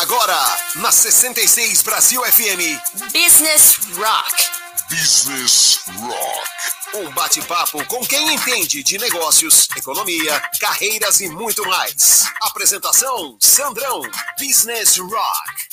Agora, na 66 Brasil FM. Business Rock. Business Rock. Um bate-papo com quem entende de negócios, economia, carreiras e muito mais. Apresentação: Sandrão. Business Rock.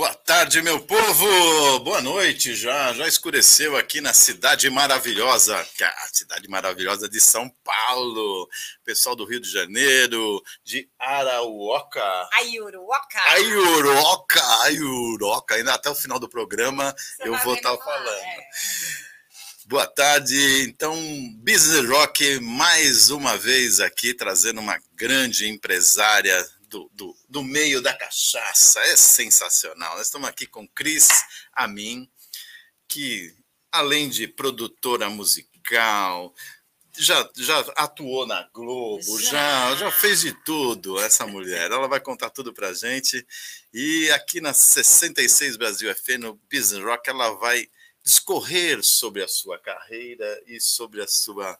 Boa tarde, meu povo! Boa noite já. Já escureceu aqui na cidade maravilhosa, a cidade maravilhosa de São Paulo. Pessoal do Rio de Janeiro, de Arauoca. Ayuruoca. Ayuroca, Ayuroca. Ainda até o final do programa Você eu vou estar falar, falando. é. Boa tarde. Então, Business Rock mais uma vez aqui trazendo uma grande empresária do, do, do meio da cachaça. É sensacional. Nós estamos aqui com Cris Amin, que além de produtora musical, já, já atuou na Globo, já. Já. já fez de tudo essa mulher. Ela vai contar tudo pra gente. E aqui na 66 Brasil FM, no Business Rock, ela vai discorrer sobre a sua carreira e sobre a sua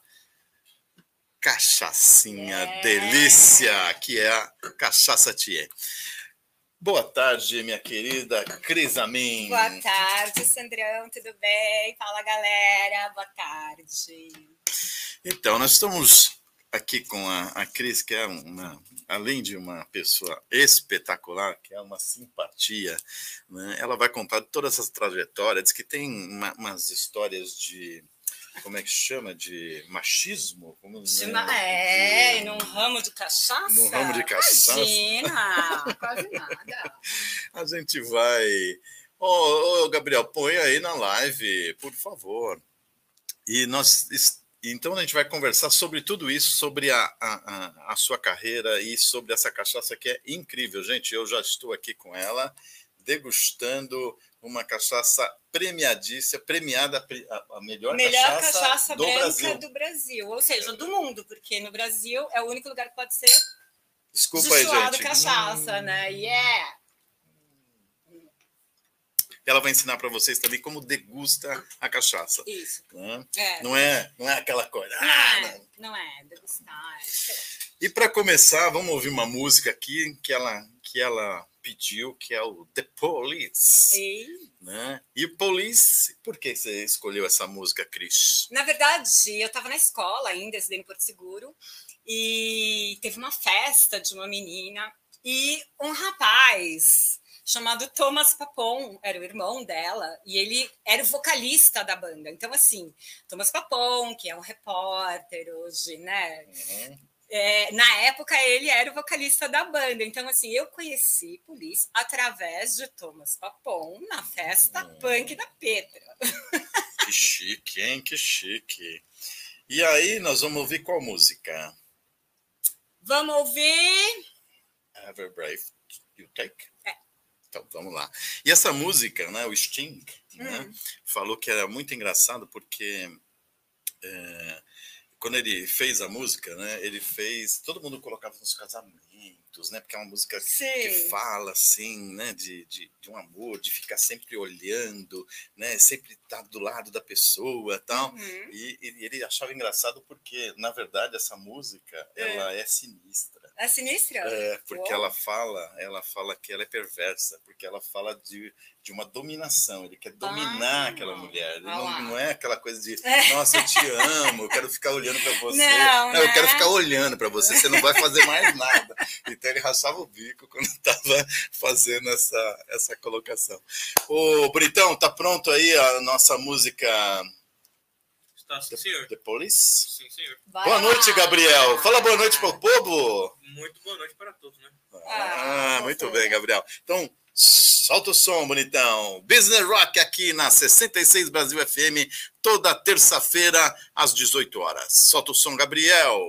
cachaçinha É. delícia, que é a Cachaça Thier. Boa tarde, minha querida Cris Amin. Boa tarde, Sandrão, tudo bem? Fala, galera. Boa tarde. Então, nós estamos aqui com a, a Cris, que é uma, além de uma pessoa espetacular, que é uma simpatia, né? ela vai contar toda essa trajetória, diz que tem uma- umas histórias de, como é que chama, de machismo? Como, né? É, De- num ramo de cachaça? No ramo de cachaça? Imagina, quase nada. A gente vai... Ô, ô, Gabriel, põe aí na live, por favor. E nós... Então a gente vai conversar sobre tudo isso, sobre a, a, a sua carreira e sobre essa cachaça que é incrível. Gente, eu já estou aqui com ela, degustando uma cachaça premiadíssima, premiada a, a melhor, Melhor cachaça, cachaça, do branca Brasil. do Brasil. Ou seja, do mundo, porque no Brasil é o único lugar que pode ser Desculpa aí, gente. cachaça, Hum. né? Yeah! Ela vai ensinar para vocês também como degusta a cachaça. Isso. né? É. Não é, não é aquela coisa. Não ah, é, não é, degustar. é. E para começar, vamos ouvir uma música aqui que ela, que ela pediu, que é o The Police. E, Né? E o Police, por que você escolheu essa música, Cris? na verdade, eu estava na escola ainda, estudei em Porto Seguro, e teve uma festa de uma menina, e um rapaz chamado Thomas Papon, era o irmão dela, e ele era o vocalista da banda. Então, assim, Thomas Papon, que é um repórter hoje, né? É, na época ele era o vocalista da banda, então assim eu conheci Police através de Thomas Papon na festa Hum. punk da Petra. Que chique, hein? Que chique. E aí, nós vamos ouvir qual música? Vamos ouvir? Ever Brave You Take? É. Então, vamos lá. E essa música, né, o Sting, né, Hum. falou que era muito engraçado porque é, quando ele fez a música, né, ele fez. Todo mundo colocava nos casamentos, né, porque é uma música que Sim. fala assim, né, de, de, de um amor, de ficar sempre olhando, né, sempre estar do lado da pessoa, tal. Uhum. E, e ele achava engraçado porque, na verdade, essa música É. ela é sinistra. É sinistra? É, porque Uou. ela fala, ela fala que ela é perversa, porque ela fala de, de uma dominação, ele quer dominar Ah, aquela mulher. Ele olha não, não é aquela coisa de, É. nossa, eu te amo, eu quero ficar olhando para você. Não, eu né? quero ficar olhando para você, você não vai fazer mais nada. Então ele rachava o bico quando estava fazendo essa, essa colocação. Ô, Britão, tá pronto aí a nossa música Está sim, senhor. The Police? Sim, senhor. Vai Boa noite, lá. Gabriel. Fala boa noite pro povo. Muito boa noite para todos, né? Ah, Ah, muito bem, Gabriel. Então, solta o som, bonitão. Business Rock aqui na 66 Brasil FM, toda terça-feira, às 18 horas. Solta o som, Gabriel.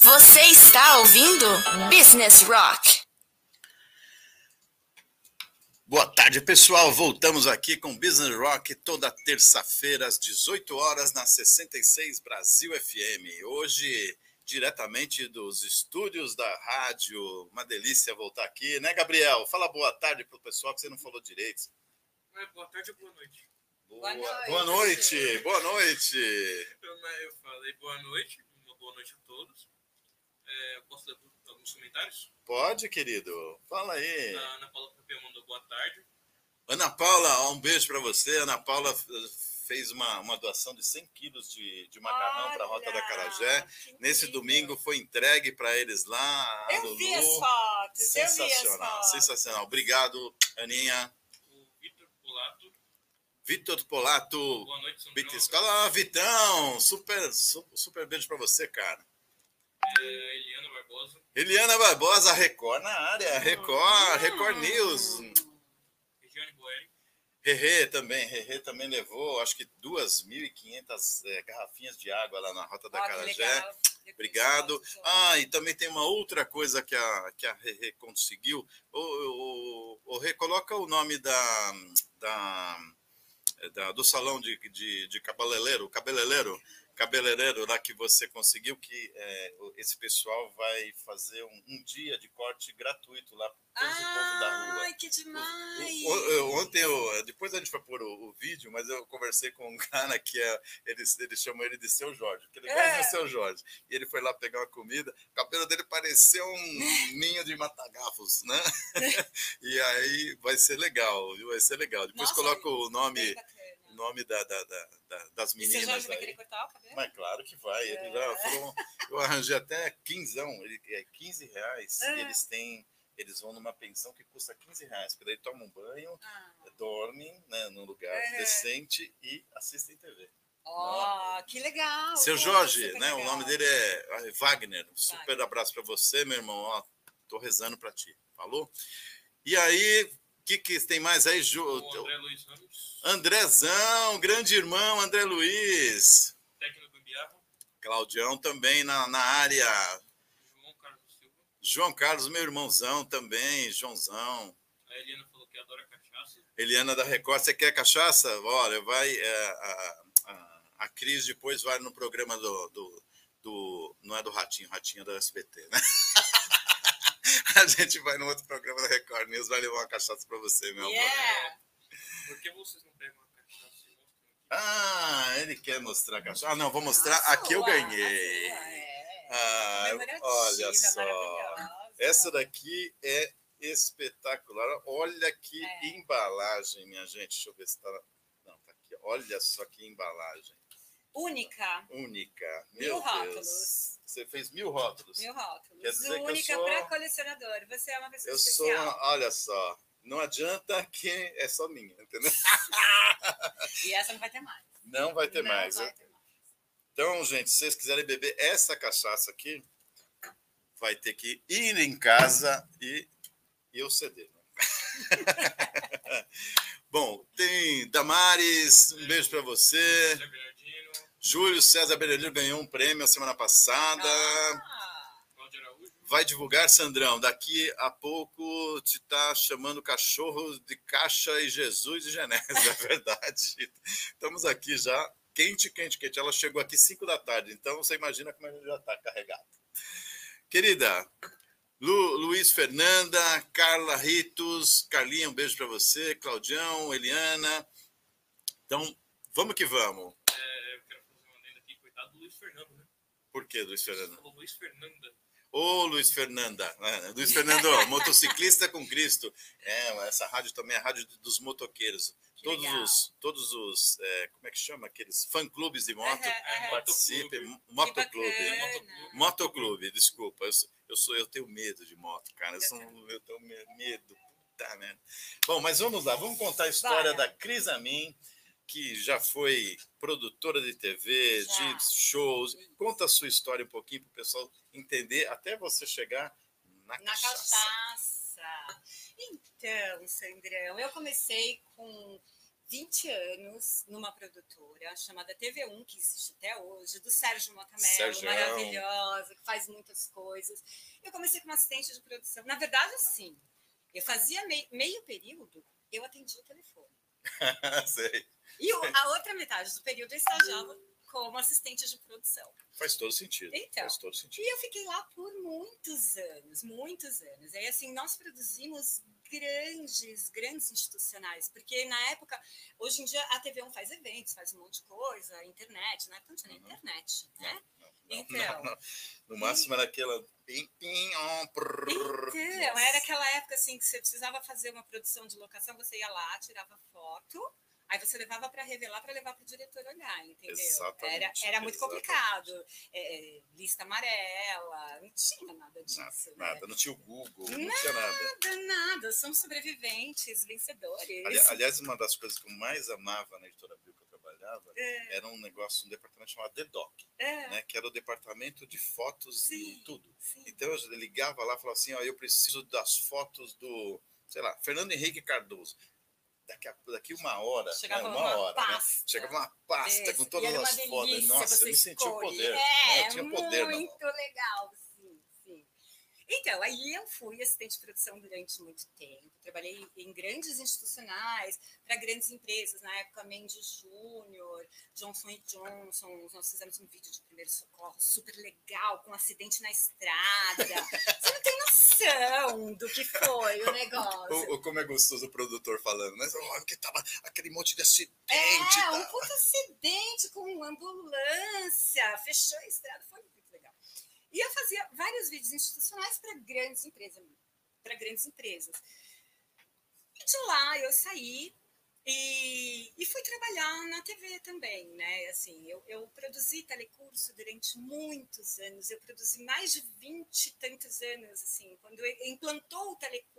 Você está ouvindo Business Rock. Boa tarde, pessoal. Voltamos aqui com Business Rock toda terça-feira às 18 horas na 66 Brasil FM. Hoje, diretamente dos estúdios da rádio. Uma delícia voltar aqui, né, Gabriel? Fala boa tarde pro pessoal que você não falou direito. É, boa tarde ou boa noite. Boa, Boa boa noite. noite. Boa noite. Eu, eu falei boa noite, uma boa noite a todos. É, eu posso ler alguns comentários? Pode, querido. Fala aí. A Ana Paula Pepe mandou boa tarde. Ana Paula, um beijo para você. Ana Paula fez uma, uma doação de 100 quilos de, de macarrão para a Rota da Carajé. Nesse domingo foi entregue para eles lá. Eu vi as Lulu. fotos, eu vi as Sensacional, fotos. sensacional. Obrigado, Aninha. O Vitor Polato, Vitor Polato, boa noite, Sandrão. Bita Escola. Ah, Vitão, super, su- super beijo para você, cara. É, Eliana Barbosa, Eliana Barbosa, Record na área. Record, Record. News. Regiane Boeri, Rerê também, Rerê também levou, acho que 2.500 eh, garrafinhas de água lá na Rota da que Carajé. Obrigado. Ah, e também tem uma outra coisa que a, que a Rerê conseguiu. O, o, o Rê, coloca o nome da, da, da- do salão de, de, de cabeleireiro, cabeleireiro, cabeleireiro lá que você conseguiu, que o- esse pessoal vai fazer um, um dia de corte gratuito lá para esse povo da rua. Ai, que demais! O- o- Ontem, eu, depois a gente vai pôr o, o vídeo, mas eu conversei com um cara que é, ele, ele chamou ele de Seu Jorge, porque ele É. de Seu Jorge. E ele foi lá pegar uma comida, o cabelo dele parecia um ninho de matagafos, né? e aí vai ser legal, viu? Vai ser legal. Depois Nossa, coloca o nome. O nome da, da- da- da- das E meninas já vai aí. querer cortar o cabelo? Mas claro que vai. É. falou, eu arranjei até quinzão, ele, é 15 reais. É. E eles têm, eles vão numa pensão que custa 15 reais, porque daí tomam um banho, Ah. dormem né, num lugar É. decente e assistem TV. Ó, que legal! Seu Jorge, né? O legal. nome dele é ah, Wagner. Um super Wagner. abraço para você, meu irmão. Ó, tô rezando para ti. Falou? E aí, o que, que tem mais aí, Ju? o André Luiz Ramos, Andrezão, grande irmão, André Luiz. técnico Gambiarra, Claudião também na, na área. João Carlos Silva. João Carlos, meu irmãozão também, Joãozão. A Eliana falou que adora cachaça. Eliana da Record, você quer cachaça? Olha, vai. é, a, a, a Cris depois vai no programa do, do, do- Não é do Ratinho, Ratinho é do SBT, né? A gente vai no outro programa da Record News, vai levar uma cachaça pra você, meu amor. Yeah! Por que vocês não pegam a cachaça e mostram aqui? Ah, ele quer mostrar a cachaça. Ah, não, vou mostrar. A Aqui eu ganhei. a sua, é. Ah, olha só. Essa daqui é espetacular. Olha que É. embalagem, minha gente. Deixa eu ver se tá. Não, tá aqui. Olha só que embalagem. Única, Única. Mil Meu Deus. rótulos. Você fez mil rótulos. mil rótulos. Quer dizer que eu Única sou- para colecionador. Você é uma pessoa Eu sou, especial. uma- olha só. Não adianta que é só minha, entendeu? E essa não vai ter mais. Não vai ter Não mais. vai né? ter mais. Então, gente, se vocês quiserem beber essa cachaça aqui, vai ter que ir em casa e, e eu ceder. né? Bom, tem Damares, um beijo para você. Júlio César Berelino ganhou um prêmio a semana passada. Ah, Vai divulgar, Sandrão. Daqui a pouco te tá chamando cachorro de caixa e Jesus e Genésio. É verdade. Estamos aqui já, quente, quente, quente. Ela chegou aqui 5 da tarde, então você imagina como a gente já está carregado. Querida, Lu, Luiz Fernanda, Carla Ritos, Carlinha, um beijo para você, Claudião, Eliana. Então, vamos que vamos. é, eu quero fazer uma lenda aqui, coitado do Luiz Fernando, né? Por que, Luiz falou Luiz Fernanda. Ô, Luiz Fernanda. né? Luiz Fernando, motociclista com Cristo. É, essa rádio também é a rádio dos motoqueiros. Que Todos legal. os, todos os é, como é que chama? Aqueles fã-clubes de moto. Aham. Participem. Motoclube. Motoclube. Desculpa. Eu, sou- eu, sou, eu tenho medo de moto, cara. Eu, sou, eu tenho me- medo. Puta merda. Bom, mas vamos lá. Vamos contar a história Vai. da Cris Amin, que já foi produtora de TV, Já. de shows. Conta a sua história um pouquinho para o pessoal entender, até você chegar na, Na cachaça. cachaça. Então, Sandrão, eu comecei com 20 anos numa produtora chamada TV1, que existe até hoje, do Sérgio Motamelo, Sergião. maravilhosa, que faz muitas coisas. Eu comecei como assistente de produção. Na verdade, assim, eu fazia mei- meio período, eu atendia o telefone. Sei. E o- a outra metade do período eu estagiava como assistente de produção. Faz todo sentido. Então. Faz todo sentido. E eu fiquei lá por muitos anos, muitos anos. Aí, assim, nós produzimos grandes, grandes institucionais, porque na época, hoje em dia a TV1 faz eventos, faz um monte de coisa, internet, na época não tinha nem Uhum. internet, né? Não, Então. não, não. No máximo era aquela. Então, era aquela época assim que você precisava fazer uma produção de locação, você ia lá, tirava foto, aí você levava para revelar para levar para o diretor olhar, entendeu? Exatamente, Era, era muito exatamente. complicado. É, lista amarela, não tinha nada disso. Nada, né? nada, não tinha o Google, não tinha nada. Nada, nada. São sobreviventes, vencedores. Ali- aliás, uma das coisas que eu mais amava na editora Bill que eu trabalhava É, era um negócio, um departamento chamado DEDOC, é, né? Que era o departamento de fotos Sim. e tudo. sim. Então eu ligava lá e falava assim, ó, eu preciso das fotos do, sei lá, Fernando Henrique Cardoso. Daqui, a, daqui uma hora, Chegava né, uma uma hora, né? pasta. Chegava uma pasta Desse. com todas as fotos. Nossa, eu me sentia o poder. É, né? Eu tinha poder muito legal. Então, aí eu fui assistente de produção durante muito tempo. Trabalhei em grandes institucionais, para grandes empresas. Na época, Mendes Júnior, Johnson Johnson. Nós fizemos um vídeo de primeiro socorro super legal, com um acidente na estrada. Você não tem noção do que foi o negócio. Ou, ou como é gostoso o produtor falando, né? Olha que tava aquele monte de acidente. É, tá? um puta acidente com uma ambulância, fechou a estrada, foi. E eu fazia vários vídeos institucionais para grandes empresas, para grandes empresas. E de lá eu saí e, e fui trabalhar na TV também, né? Assim, eu, eu produzi telecurso durante muitos anos, eu produzi mais de 20 e tantos anos, assim, quando implantou o telecurso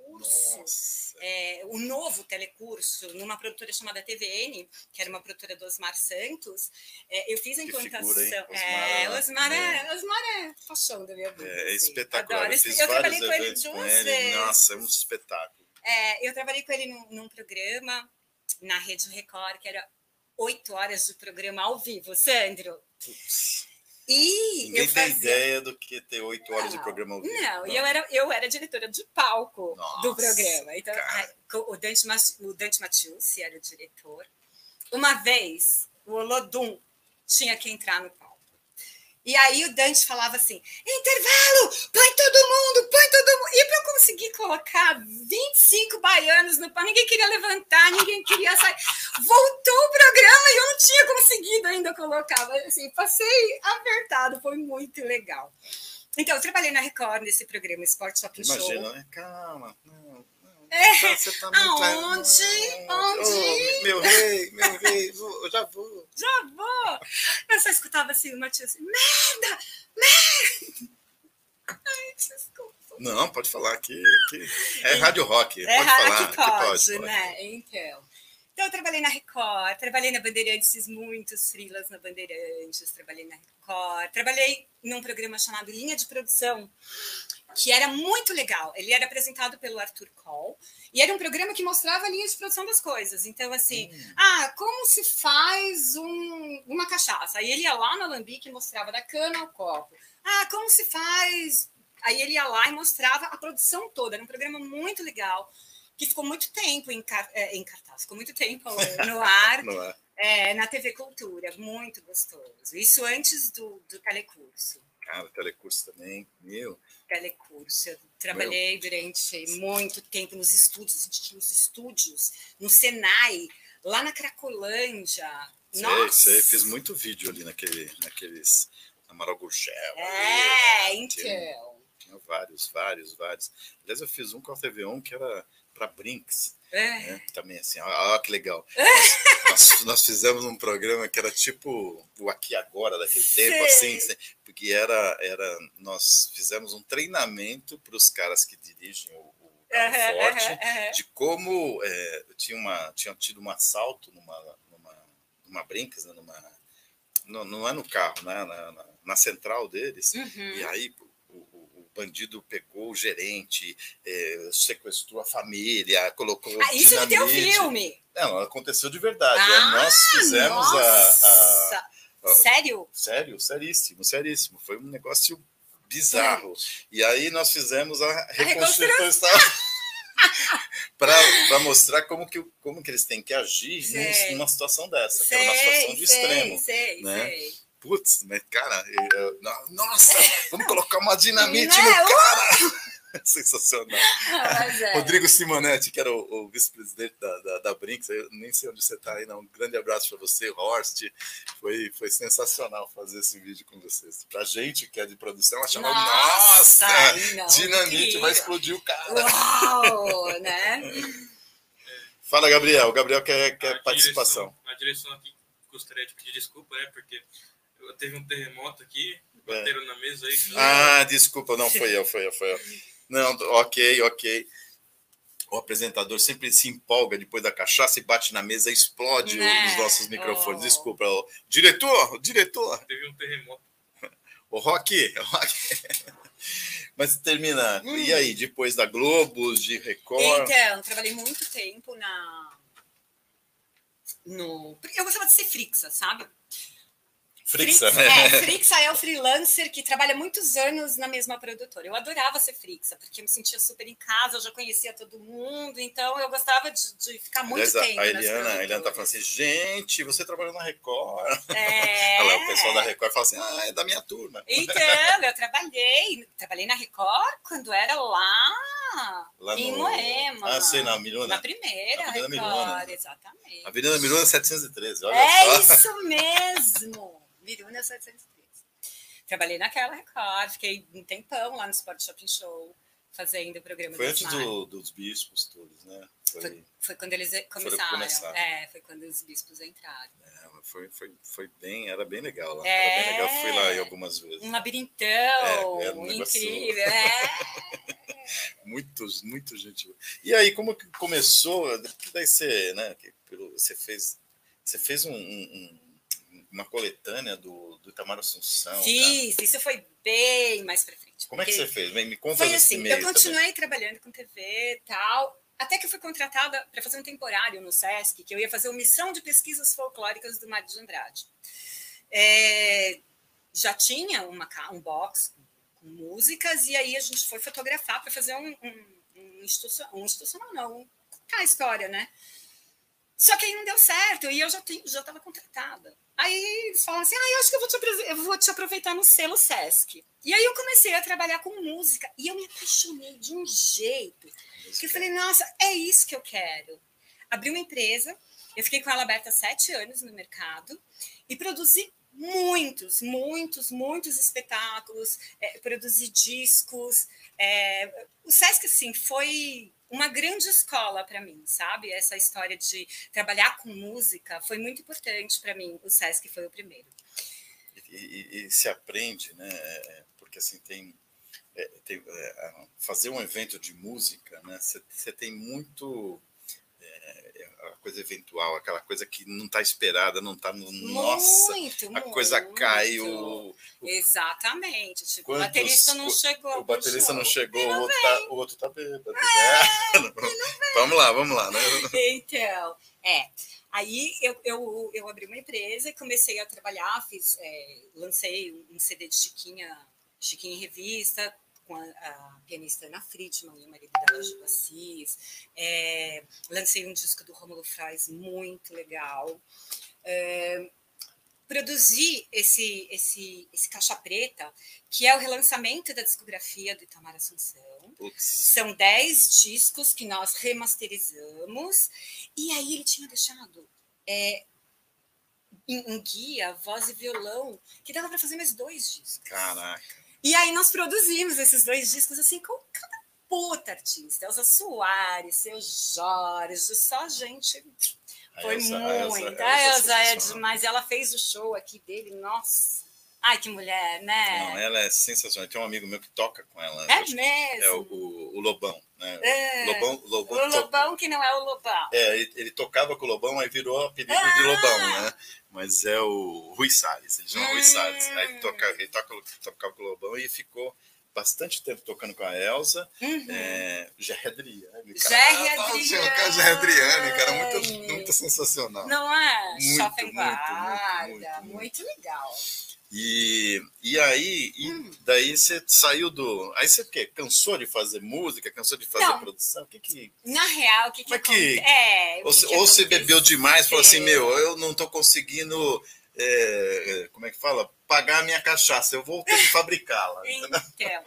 é, o novo telecurso numa produtora chamada TVN, que era uma produtora do Osmar Santos. É, eu fiz a implantação. figura, é, Osmar, Osmar é, Osmar é paixão da minha vida. É, assim. espetacular. Adoro. Eu fiz eu trabalhei com ele com ele. vezes. Nossa, é um espetáculo. É, eu trabalhei com ele num, num programa na Rede Record, que era oito horas de programa ao vivo, Sandro. Putz, E ninguém eu tem fazia... ideia do que ter oito horas de Não, programa ao vivo. Não, e eu era, eu era diretora de palco Nossa, do programa. Então, cara. co- o Dante, o Dante Matiusi era o diretor. Uma vez, o Olodum tinha que entrar no palco. E aí o Dante falava assim: intervalo, põe todo mundo, põe todo mundo. E para eu conseguir colocar 25 baianos no palco, ninguém queria levantar, ninguém queria sair. Voltou o programa e eu não tinha conseguido ainda colocar. Mas, assim, passei apertado, foi muito legal. Então, eu trabalhei na Record nesse programa Sport Shopping Show. Imagina, né? Calma. Não. É, Você tá muito... aonde? Onde? Oh, meu rei, meu rei, eu já vou. Já vou! Eu só escutava assim, o Matias assim, merda! Merda! Ai, desculpa. Não, pode falar aqui. aqui. É rádio rock. É pode falar. que pode, pode, né? Então. Então, eu trabalhei na Record, trabalhei na Bandeirantes, fiz muitos frilas na Bandeirantes, trabalhei na Record, trabalhei num programa chamado Linha de Produção, que era muito legal. Ele era apresentado pelo Arthur Cole, e era um programa que mostrava a linha de produção das coisas. Então, assim, Hum. ah, como se faz um- uma cachaça? Aí ele ia lá no alambique e mostrava da cana ao copo. Ah, como se faz... Aí ele ia lá e mostrava a produção toda. Era um programa muito legal, que ficou muito tempo em, car- eh, em cartaz, ficou muito tempo no ar, Não é? eh, na TV Cultura. Muito gostoso. Isso antes do, do telecurso. Cara, telecurso também. Meu. Telecurso. Eu trabalhei durante muito tempo nos estúdios, nos estúdios, no Senai, lá na Cracolândia. Sei, Nossa! sei. Fiz muito vídeo ali naquele, naqueles. Amaral Gurgel. É, ali, Tinha, então. Tinha vários, vários, vários. Aliás, eu fiz um com a TV1 que era para Brinks. É. né? Também assim, ó que legal. Nós, nós- nós fizemos um programa que era tipo o Aqui Agora daquele tempo, assim, porque era, era, nós fizemos um treinamento para os caras que dirigem o, o carro Aham, forte, aham. de como é, tinha, uma, tinha tido um assalto numa, numa, numa Brinks, né, numa, no- não é no carro, né, na, na, na central deles, Uhum. e aí bandido pegou o gerente, é, sequestrou a família, colocou Ah, isso no teu filme. Não, aconteceu de verdade. Ah, nós fizemos a, a- a- Sério? Sério, seríssimo, seríssimo. Foi um negócio bizarro. E aí nós fizemos a reconstrução para mostrar como que, como que eles têm que agir Sei. numa situação dessa, que era uma situação de extremo. sei, né? sei. Putz, mas cara, eu- eu- no- nossa, vamos colocar uma dinamite Né? no cara. Sensacional. Mas é. Rodrigo Simonetti, que era o, o vice-presidente da, da, da Brinks, eu nem sei onde você está aí, não. Um grande abraço para você, Horst. Foi, foi sensacional fazer esse vídeo com vocês. Para gente que é de produção, achava, Nossa, nossa, não, dinamite, vai explodir o cara. Uau, né? Fala, Gabriel. O Gabriel quer, quer A participação. Direção, a direção aqui gostaria de pedir desculpa, né? Porque teve um terremoto aqui, bateram na mesa aí. É. Ah, desculpa, não, foi eu, foi eu, foi eu. Não, ok, ok. O apresentador sempre se empolga depois da cachaça e bate na mesa, explode Né? os nossos microfones. Oh. Desculpa, ó. diretor, diretor, Teve um terremoto. o Rock, Rock. Mas termina. Hum. E aí, depois da Globo, de Record? Então, trabalhei muito tempo na. No... Eu gostava de ser frixa, sabe? Frixa. É, Frixa é o freelancer que trabalha muitos anos na mesma produtora. Eu adorava ser Frixa, porque eu me sentia super em casa, eu já conhecia todo mundo, então eu gostava de, de ficar muito Aliás, a- tempo. a Eliana, a Eliana tá falando assim, gente, você trabalhou na Record. É. Lá, o pessoal da Record fala assim, ah, é da minha turma. Então, eu trabalhei, trabalhei na Record quando era lá, Lá em no- Moema. Ah, sei, na Miruna. Na primeira Avenida Record, Miruna. exatamente. Avenida Miruna 713, olha É só. isso mesmo! Miruna 703. Trabalhei naquela Record, fiquei um tempão lá no Sport Shopping Show, fazendo o programa Foi antes do- dos bispos todos, né? Foi, Foi, foi quando eles começaram. É, foi quando os bispos entraram. é, foi, foi, foi bem, era bem legal lá. É. Era bem legal, fui lá aí algumas vezes. Um labirintão É, um incrível. É. Muitos, muito gente. E aí, como que começou? Daí você, né? Você fez, você fez um- um- uma coletânea do, do Itamar Assunção. cara. Fiz, isso foi bem mais pra frente. Como é que você fez? Me conta Foi assim, eu também. continuei trabalhando com TV e tal, até que eu fui contratada para fazer um temporário no SESC, que eu ia fazer uma missão de pesquisas folclóricas do Mário de Andrade. É, já tinha uma, um box com, músicas, e aí a gente foi fotografar para fazer um, um, um, institucio- um institucional, não, um- contar a história, né? Só que aí não deu certo, e eu já tenho, já estava contratada. Aí eles falam assim: ah, eu acho que eu vou, te, eu vou te aproveitar no selo Sesc. E aí eu comecei a trabalhar com música, e eu me apaixonei de um jeito que eu falei: nossa, é isso que eu quero. Abri uma empresa, eu fiquei com ela aberta sete anos no mercado, e produzi muitos, muitos, muitos espetáculos, é, produzi discos. é, o Sesc, assim, foi uma grande escola para mim, sabe? Essa história de trabalhar com música foi muito importante para mim. O Sesc foi o primeiro. E, e- e se aprende, né? é, Porque assim tem, é, tem, é, fazer um evento de música, né? Você tem muito é, é, a coisa eventual, aquela coisa que não está esperada, não está no nossa, muito, a muito. coisa cai, o, Exatamente. Tipo, o Quantos- baterista não o- chegou. o baterista não chegou, o outro, tá, o outro tá bêbado. né? Vamos lá, vamos lá, né? Então, é. Aí eu, eu, eu abri uma empresa e comecei a trabalhar, fiz, é, lancei um CD de Chiquinha, Chiquinha em revista, com a, a pianista Ana Friedman e o marido dela, Gil Assis. É, lancei um disco do Rômulo Fraz muito legal. É, produzi esse, esse, esse Caixa Preta, que é o relançamento da discografia do Itamar Assunção. Putz, São 10 discos que nós remasterizamos. E aí ele tinha deixado é, em guia, voz e violão, que dava para fazer mais dois discos. caraca. E aí nós produzimos esses dois discos assim com cada puta artista. Elza Soares, seu Jorge, só gente. A Foi Elza- a muito. Elza- A Elza é sensacional. demais. Ela fez o show aqui dele, nossa. Ai, que mulher, né? Não, ela é sensacional. Tem um amigo meu que toca com ela. é que mesmo. É o, o- o Lobão, né? É. Lobão, Lobão, O to- Lobão que não é o Lobão. É, ele, ele tocava com o Lobão, aí virou apelido de Ah! Lobão, né? Mas é o Rui Salles, ele chama Rui Hum. Salles. Aí toca, ele toca, tocava com o Lobão e ficou bastante tempo tocando com a Elsa. Uhum. É, Jerry Adriane. Jerry Cara, Adriane. cara, Jerry Adriane, cara, muito, muito sensacional. Não é? Muito, Shopping muito, muito, Muito, muito. legal. E, e aí, e Hum. daí você saiu do. Aí você quê? Cansou de fazer música? Cansou de fazer Não. produção? O que que. Na real, o que, que, é que- É, Ou, que ou você bebeu demais e falou assim: É. meu, eu não tô conseguindo. é, como é que fala? Pagar a minha cachaça, eu vou ter que fabricá-la. Então,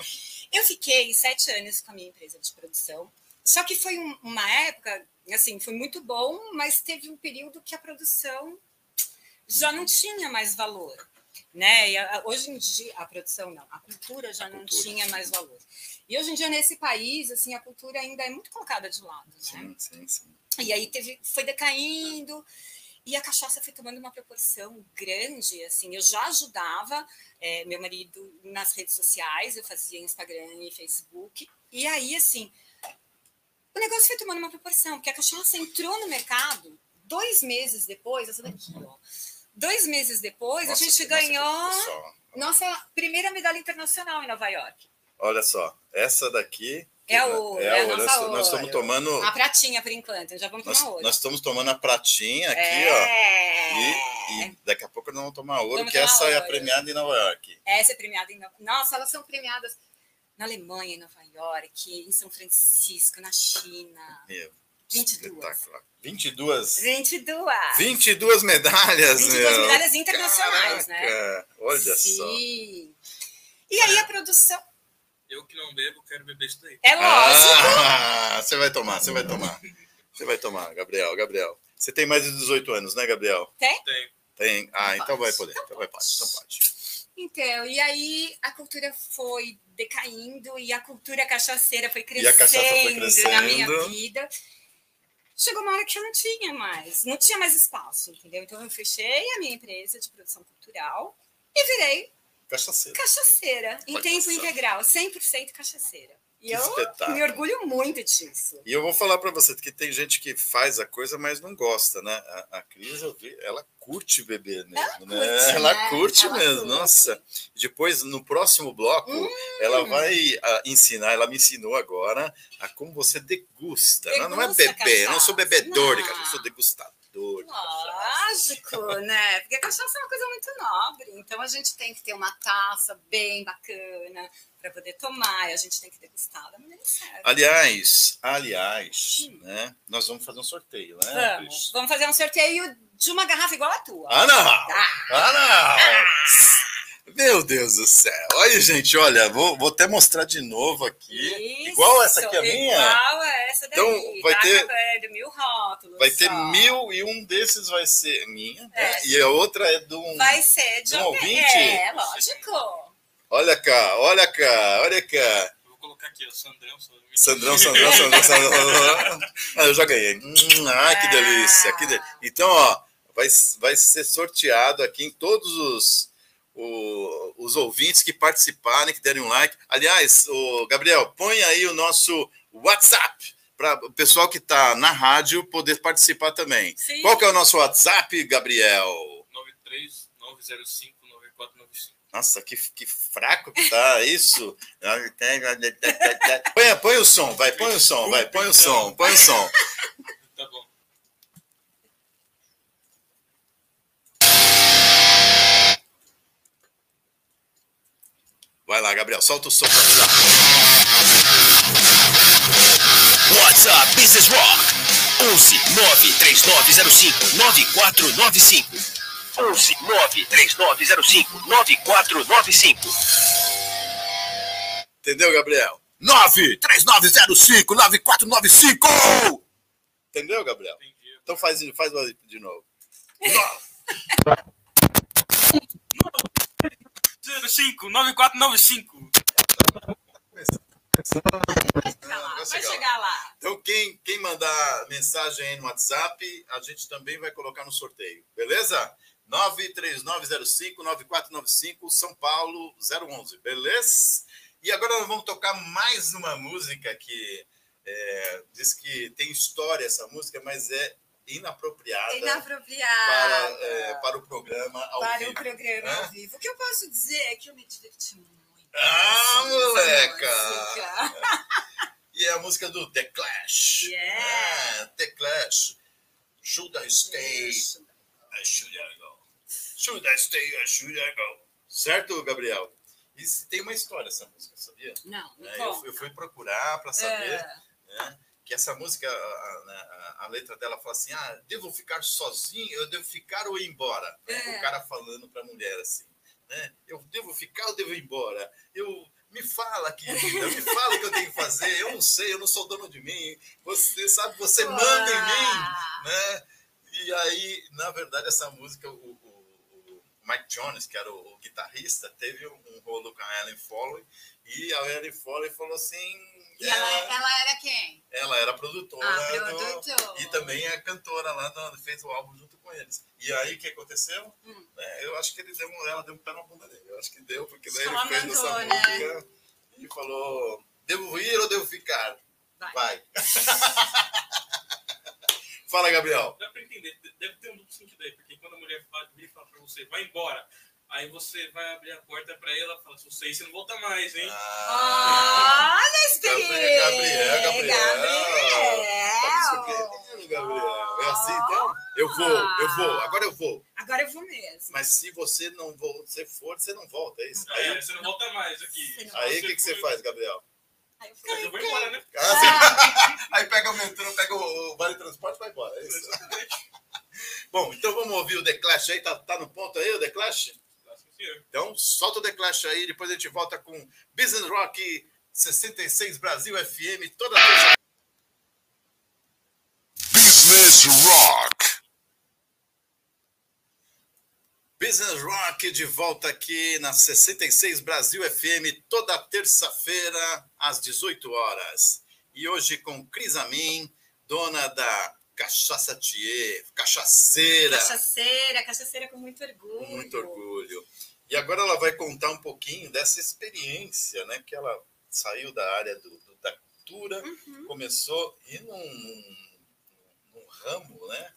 Eu fiquei sete anos com a minha empresa de produção. Só que foi um- uma época, assim, foi muito bom, mas teve um período que a produção já não tinha mais valor, né? E a- hoje em dia a produção não, a cultura já não cultura. tinha mais valor. E hoje em dia nesse país, assim, a cultura ainda é muito colocada de lado, né? Sim, sim, sim. E aí teve, foi decaindo e a cachaça foi tomando uma proporção grande. Assim, eu já ajudava eh, meu marido nas redes sociais, eu fazia Instagram e Facebook. E aí, assim, o negócio foi tomando uma proporção, porque a cachaça entrou no mercado dois meses depois, essa daqui, ó. Dois meses depois, Nossa, a gente nossa, ganhou pessoal, nossa primeira medalha internacional em Nova York. Olha só, essa daqui. É a ouro, é é ouro. nossa Nós, nós ouro. estamos tomando. A pratinha, por enquanto, já vamos Nós, tomar outra. nós estamos tomando a pratinha aqui, ó. é. E, e daqui a pouco nós vamos tomar ouro, Vamos que tomar essa é a ouro. premiada em Nova York. Essa é premiada em Nova Nossa, elas são premiadas na Alemanha, em Nova York, em São Francisco, na China. Meu, 22. espetacular. 22. 22. 22 medalhas, 22 meu. medalhas internacionais, né? Caraca, Olha Sim. só. E aí a produção. Eu que não bebo, quero beber isso daí. É lógico. Ah, você vai tomar, você vai tomar. Você vai tomar, Gabriel, Gabriel. Você tem mais de 18 anos, né, Gabriel? Tem? Tem. Tem. Ah, então Pode. vai poder. Então vai pode. Então pode. Então, e aí a cultura foi decaindo e a cultura cachaceira foi E a cachaça foi crescendo na minha crescendo. vida. Chegou uma hora que eu não tinha mais, não tinha mais espaço, entendeu? Então eu fechei a minha empresa de produção cultural e virei Cachaceiro. cachaceira, em tempo integral, 100% cachaceira. E Que eu espetáculo. me orgulho muito disso. E eu vou falar para você que tem gente que faz a coisa, mas não gosta, né? A, a Cris, eu vi, ela curte beber mesmo, né? curte, ela né? curte Ela mesmo, curte. nossa. Depois, no próximo bloco, Hum. ela vai ah, ensinar, ela me ensinou agora a como você degusta. né? não é Degusta beber, eu não sou bebedor de Não. cachaça, eu sou degustador cachaça. Lógico, né? Porque a cachaça é uma coisa muito nobre. Então a gente tem que ter uma taça bem bacana para poder tomar. E a gente tem que degustar da maneira certa. Aliás, aliás, Hum. né? Nós vamos fazer um sorteio, né? Vamos. Vamos fazer um sorteio de uma garrafa igual a tua. Ah, não! Tá. Ah, não! Meu Deus do céu. Olha, gente, olha, vou, vou até mostrar de novo aqui. Isso, Igual essa aqui, a minha? Igual essa daí. Então, vai tá ter- acabando, mil rótulos. Vai ter só. mil e um desses vai ser minha, né? É. E a outra é de um. Vai ser de Um ouvinte? É, lógico. Olha cá, olha cá, olha cá. Eu vou colocar aqui, ó, Sandrão. Sandrão, Sandrão, Sandrão, Sandrão. Ah, eu já ganhei. Ai, que delícia. Que de- Então, ó, vai, vai ser sorteado aqui em todos os, o- os ouvintes que participarem, que derem um like. Aliás, o Gabriel, põe aí o nosso WhatsApp para o pessoal que está na rádio poder participar também. Sim. Qual que é o nosso WhatsApp, Gabriel? 93 905 9495. Nossa, que, que fraco que tá isso. Põe, põe o som, vai, põe o som, vai, põe o som, põe o som. Tá bom. Vai lá, Gabriel, solta o som pra lá. What's up, Business Rock? 11 93905 9495. 11 93905 9495. Entendeu, Gabriel? 939059495! Entendeu, Gabriel? Entendi. Então faz, faz de novo. 05 9495. Vai chegar lá. Vai Vai chegar chegar lá. Então, quem, quem mandar mensagem aí no WhatsApp, a gente também vai colocar no sorteio, beleza? 93905-9495, São Paulo 011, beleza? E agora nós vamos tocar mais uma música que é, diz que tem história essa música, mas é inapropriada Inapropriada. para, é, para o programa ao para vivo. o programa Hã? ao vivo. O que eu posso dizer é que eu me diverti muito. Ah, essa moleca! E é a música do The Clash. Yeah. É, The Clash. Should I stay? I should I go? Should I stay should I go? Certo, Gabriel? E tem uma história essa música, sabia? Não, me É, eu, eu fui procurar para saber É. né, que essa música, a, a- a letra dela fala assim: ah, devo ficar sozinho, eu devo ficar ou ir embora? É. O cara falando para a mulher assim, né? Eu devo ficar ou devo ir embora? Eu Me fala, querida, me fala o que eu tenho que fazer. Eu não sei, eu não sou dono de mim. Você sabe, você manda em mim, né? E aí, na verdade, essa música, o, o, o Mike Jones, que era o, o, guitarrista, teve um rolo com a Ellen Foley, e a Ellen Foley falou assim. E ela, ela era quem? Ela era produtora. Ah, produtora. e também é cantora lá, no, fez o álbum junto com eles. E aí, o que aconteceu? Hum. É, eu acho que ele deu, ela deu um pé na bunda dele. Eu acho que deu, porque daí ele fez essa né? música e falou: devo ir ou devo ficar? Vai. Vai. Fala, Gabriel. Dá pra entender, deve ter um duplo sentido aí, porque quando a mulher fala, fala pra você, vai embora. Aí você vai abrir a porta pra ela e fala, se você você não volta mais, hein? Ah, olha a experiência! Gabriel, Gabriel. Gabriel. Gabriel. É assim, então? Eu vou, eu vou, agora eu vou. Agora eu vou mesmo. Mas se você não você for, você não volta, é isso? É, aí, você não volta mais aqui. Aí o que, que você faz, Gabriel? Aí eu, fico, eu vou embora, né? Ah, aí pega o metrô, pega o vale transporte e vai embora. É isso. Bom, então vamos ouvir o The Clash aí. Tá, tá no ponto aí o The Clash? Então, solta o The Clash aí, depois a gente volta com Business Rock 66 Brasil FM, toda terça. Business Rock. Business Rock de volta aqui na 66 Brasil FM, toda terça-feira, às 18 horas. E hoje com Cris Amin, dona da Cachaça Thier, cachaceira. Cachaceira, cachaceira com muito orgulho. Com muito orgulho. E agora ela vai contar um pouquinho dessa experiência, né? Que ela saiu da área do, do da cultura, Uhum. começou ir num, num, num ramo, né?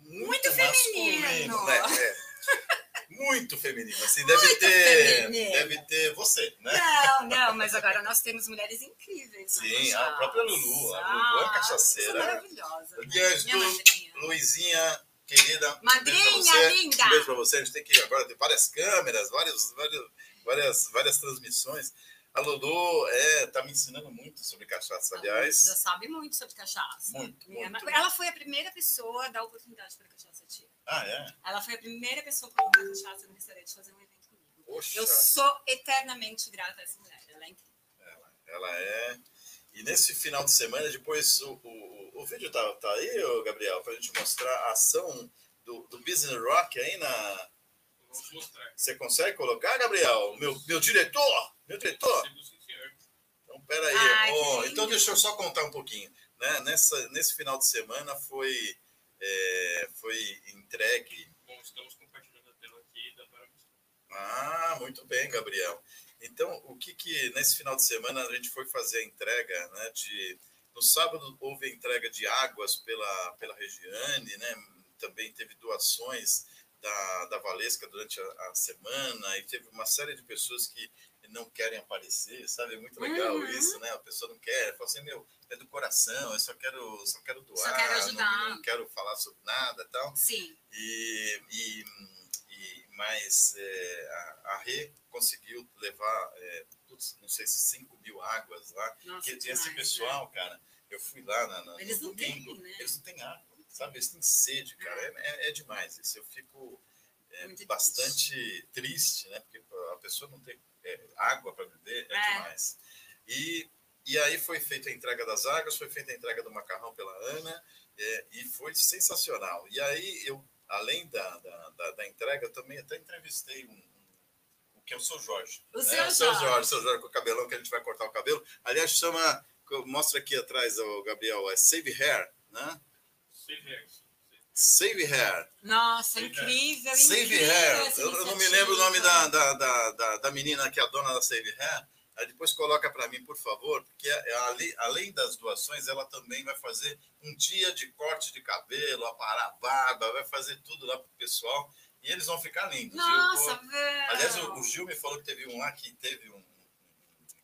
Muito masculino, feminino. né? É. Muito feminino. Assim, deve Muito ter. feminino. Deve ter você, né? Não, não, mas agora nós temos mulheres incríveis. Sim, a própria Lulu. A Lulu é Ah, cachaceira. sou maravilhosa. Madrinha. Luizinha, querida. Madrinha linda. Um beijo pra você. A gente tem que agora ter várias câmeras, vários, vários, várias, várias transmissões. A Lulu é, tá me ensinando muito sobre cachaça, aliás. Já sabe muito sobre cachaça. Muito, muito. Ela foi a primeira pessoa a dar oportunidade para a cachaça tia. Ah, é? Ela foi a primeira pessoa a colocar cachaça no restaurante fazer um evento comigo. Poxa, Eu sou eternamente grata a essa mulher. Ela é incrível. ela, ela é. E nesse final de semana, depois o, o, o vídeo tá, tá aí, Gabriel, pra gente mostrar a ação do, do Business Rock aí na. Vamos mostrar. Você consegue colocar, Gabriel? Meu, meu diretor? Meu diretor? Então, peraí. Ai, Ó, lindo. então, deixa eu só contar um pouquinho. Né? Nessa, nesse final de semana foi, é, foi entregue. Bom, estamos compartilhando a tela aqui, dá para mostrar. Ah, muito bem, Gabriel. Então, o que que nesse final de semana a gente foi fazer a entrega, né? De, no sábado houve a entrega de águas pela, pela Regiane, né? Também teve doações da, da Valesca durante a, a semana e teve uma série de pessoas que não querem aparecer, sabe? É muito legal Uhum. isso, né? A pessoa não quer, fala assim, meu, é do coração, eu só quero, só quero doar, Só quero não- ajudar. Não, quero falar sobre nada tal. Sim. E, e mas é, a, a Rê conseguiu levar, é, putz, não sei se 5 mil águas lá. Nossa, que demais, esse né? pessoal, cara, eu fui lá na, na, Eles no não têm, domingo, né? eles não têm água, sabe? Eles têm sede, cara. É, é, é demais isso. Eu fico é, bastante triste, né? Porque a pessoa não tem é, água para beber, é, demais. E, e aí foi feita a entrega das águas, foi feita a entrega do macarrão pela Ana, e foi sensacional. E aí eu, além da, da, da, da entrega, eu também até entrevistei um, um- o que é o seu Jorge. O né? seu o seu Jorge. Jorge, seu Jorge com o cabelão que a gente vai cortar o cabelo. Aliás, chama, mostra aqui atrás, o Gabriel, é Save Hair, né? Save Hairs. Save Hair. Nossa, Save incrível, Save incrível Hair. Eu, eu não me lembro o nome da, da, da, da, da menina que é a dona da Save Hair. Aí depois coloca para mim, por favor, porque ali- além das doações, ela também vai fazer um dia de corte de cabelo, aparar a barba, vai fazer tudo lá pro pessoal. E eles vão ficar lindos. Nossa, velho. Aliás, o, o Gil me falou que teve um lá que teve um.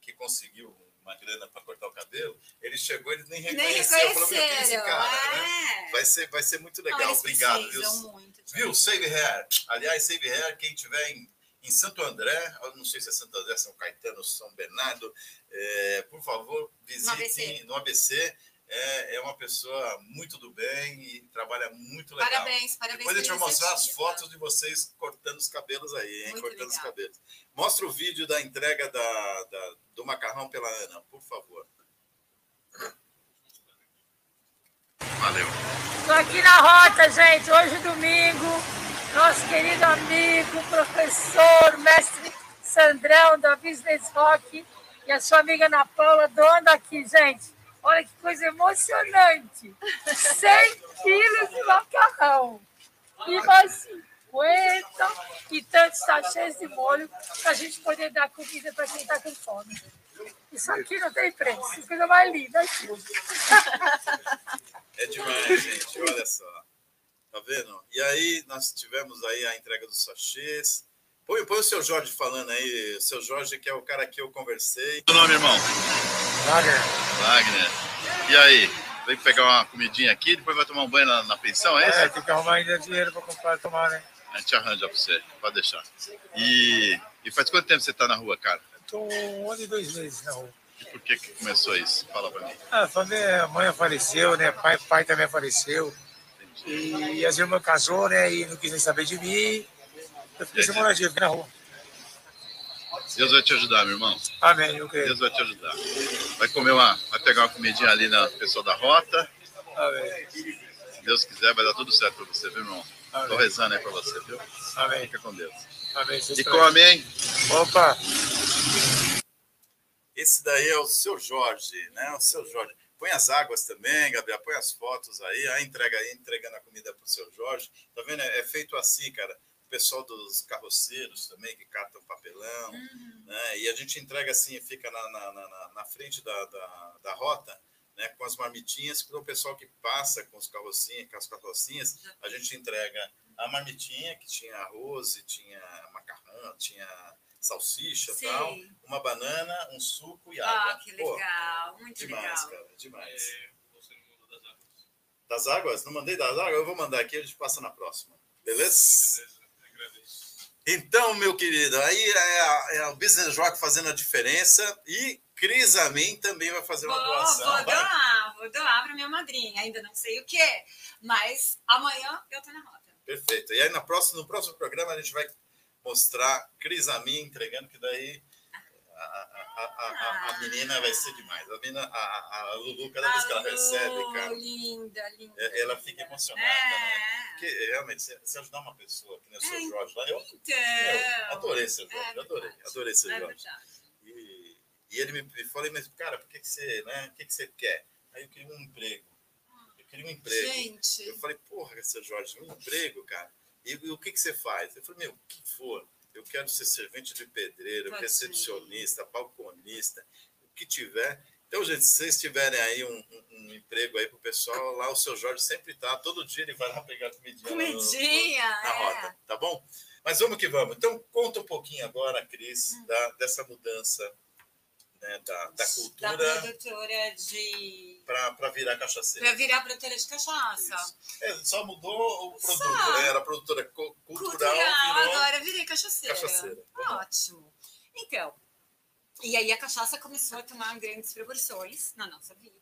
que conseguiu uma grana para cortar o cabelo. Ele chegou, ele nem Nem reconheceu. Falou, meu, quem é esse cara? né? é. Vai ser, vai ser muito Não, legal. eles Obrigado, viu? muito. Viu? Save Hair. Aliás, Save Hair, quem tiver em, em Santo André, eu não sei se é Santo André, São Caetano, São Bernardo, é, por favor, visitem ABC. no ABC. É, é uma pessoa muito do bem e trabalha muito legal. Parabéns, parabéns. Depois a gente vai pela mostrar as fotos de vocês cortando os cabelos aí, hein? Muito cortando os legal. cabelos. Mostra o vídeo da entrega da, da- do macarrão pela Ana, por favor. Valeu. Estou aqui na rota, gente. Hoje, domingo, nosso querido amigo, professor, mestre Sandrão, da Business Rock, e a sua amiga Ana Paula, dona aqui, gente. Olha que coisa emocionante. 100 quilos de macarrão. E mais 50 e tantos sachês de molho para a gente poder dar comida para quem está com fome. Isso aqui não tem preço. Coisa mais linda aqui. É demais, gente. Olha só. Tá vendo? E aí, nós tivemos aí a entrega dos sachês. Põe, põe o seu Jorge falando aí. O seu Jorge, que é o cara que eu conversei. Seu nome, irmão? Wagner. Wagner. E aí? Vem pegar uma comidinha aqui, depois vai tomar um banho na, na pensão, é isso? É, tem que arrumar ainda dinheiro para comprar e tomar, né? A gente arranja pra você, pode deixar. E, e faz quanto tempo você tá na rua, cara? Tô um ano e dois meses na rua. E por que, que começou isso? Fala pra mim. Ah, a família, mãe faleceu, né? Pai, pai também faleceu. E as irmãs casou, né? E não quis nem saber de mim. Eu fiquei sem moradia, fiquei na rua. Deus vai te ajudar, meu irmão. Amém, eu creio. Deus vai te ajudar. Vai comer uma, vai pegar uma comidinha ali na pessoa da rota. Amém. Se Deus quiser, vai dar tudo certo pra você, viu, irmão? Tô Amém. rezando aí pra você, viu? Amém. Fica com Deus. Amém. E come, hein? Opa! Esse daí é o seu Jorge, né? O seu Jorge. Põe as águas também, Gabriel. Põe as fotos aí. A entrega aí, entregando a comida pro seu Jorge. Tá vendo? É é feito assim, cara. O pessoal dos carroceiros também, que catam papelão. Né? E a gente entrega assim, fica na, na, na- na- frente da, da, da rota, né? Com as marmitinhas. Para o pessoal que passa com os carrocinhas, com as carrocinhas, a gente entrega a marmitinha, que tinha arroz, tinha macarrão, tinha salsicha e tal uma banana, um suco e água. Ah, que Pô, legal, muito demais, legal. cara, demais. É, você não mandou das águas. Das águas? Não mandei das águas? Eu vou mandar aqui, a gente passa na próxima. Beleza? Beleza, agradeço. Então, meu querido, aí é, a- é o Business Rock fazendo a diferença e Cris Amin também vai fazer Vou, uma doação. vou doar, vou doar para minha madrinha. Ainda não sei o que, mas amanhã eu tô na rota. Perfeito. E aí na próxima, no próximo programa a gente vai mostrar Cris Amin entregando, que daí a, a- a- a- a- a menina vai ser demais. A, menina, a, a- a Lulu, cada vez que ela Alô, recebe, cara, Linda, linda. é- ela fica emocionada. Né? É. Porque realmente, se, ajudar uma pessoa, que nem o seu É, Jorge lá, eu, Então. eu adorei seu Jorge, É adorei, adorei seu É Jorge. E, e ele me, me falou, mas cara, por que, que você, né? O que, que você quer? Aí eu queria um emprego. Eu queria um emprego. Gente, Eu falei, porra, seu Jorge, um emprego, cara. E, e o que, que você faz? Eu falei, meu, o que for. Eu quero ser servente de pedreiro, recepcionista, balconista, o que tiver. Então, gente, se vocês tiverem aí um, um- um emprego aí pro pessoal, lá o seu Jorge sempre tá. Todo dia ele vai lá pegar comidinha. lá no- comidinha, na é. rota, tá bom? Mas vamos que vamos. Então, conta um pouquinho agora, Cris, Hum. da, dessa mudança né, da, da Da cultura produtora de. para virar cachaceira. Pra virar produtora de cachaça. É, só mudou o produto, Só. né? Era produtora cultural, Cultural, virou agora virei cachaceira. cachaceira. Ótimo. Então, e aí a cachaça começou a tomar grandes proporções na nossa vida.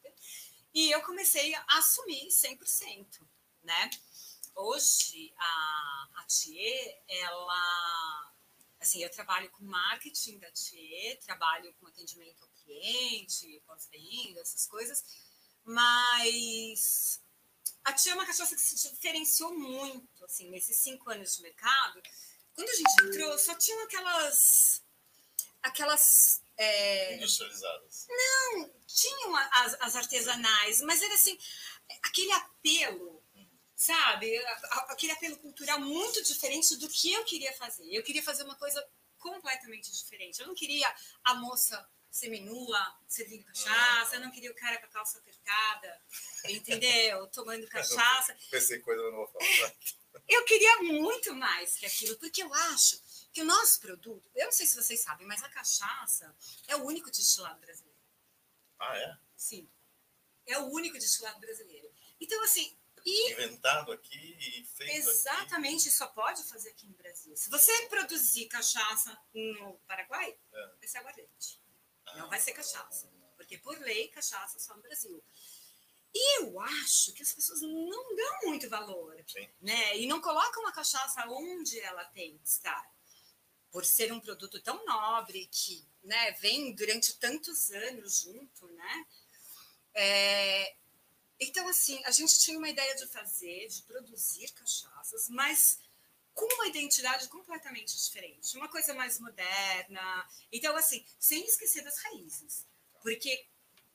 E eu comecei a assumir 100%, né? Hoje, a, a Thier, ela... Assim, eu trabalho com marketing da Thier, trabalho com atendimento ao cliente, pós-venda, essas coisas. Mas a Tia é uma cachaça que se diferenciou muito, assim, nesses cinco anos de mercado. Quando a gente entrou, só tinham aquelas... Aquelas... é, industrializadas. tinham a- as, as artesanais, mas era assim, aquele apelo, sabe? Aquele apelo cultural muito diferente do que eu queria fazer. Eu queria fazer uma coisa completamente diferente. Eu não queria a moça seminua servindo cachaça, eu não queria o cara com a calça apertada, entendeu? Tomando cachaça. Pensei coisa, eu não vou falar. Eu queria muito mais que aquilo, porque eu acho que o nosso produto, eu não sei se vocês sabem, mas a cachaça é o único destilado brasileiro. Ah, é? Sim. É o único destilado brasileiro. Então, assim, e Inventado aqui e feito exatamente só pode fazer aqui no Brasil. Se você produzir cachaça no Paraguai, É. vai ser aguardente. Não vai ser cachaça. Porque, por lei, cachaça só no Brasil. E eu acho que as pessoas não dão muito valor, Sim. né? E não colocam a cachaça onde ela tem que estar. Por ser um produto tão nobre que né, vem durante tantos anos junto, né? É, então, assim, a gente tinha uma ideia de fazer, de produzir cachaças, mas com uma identidade completamente diferente, uma coisa mais moderna. Então, assim, sem esquecer das raízes, porque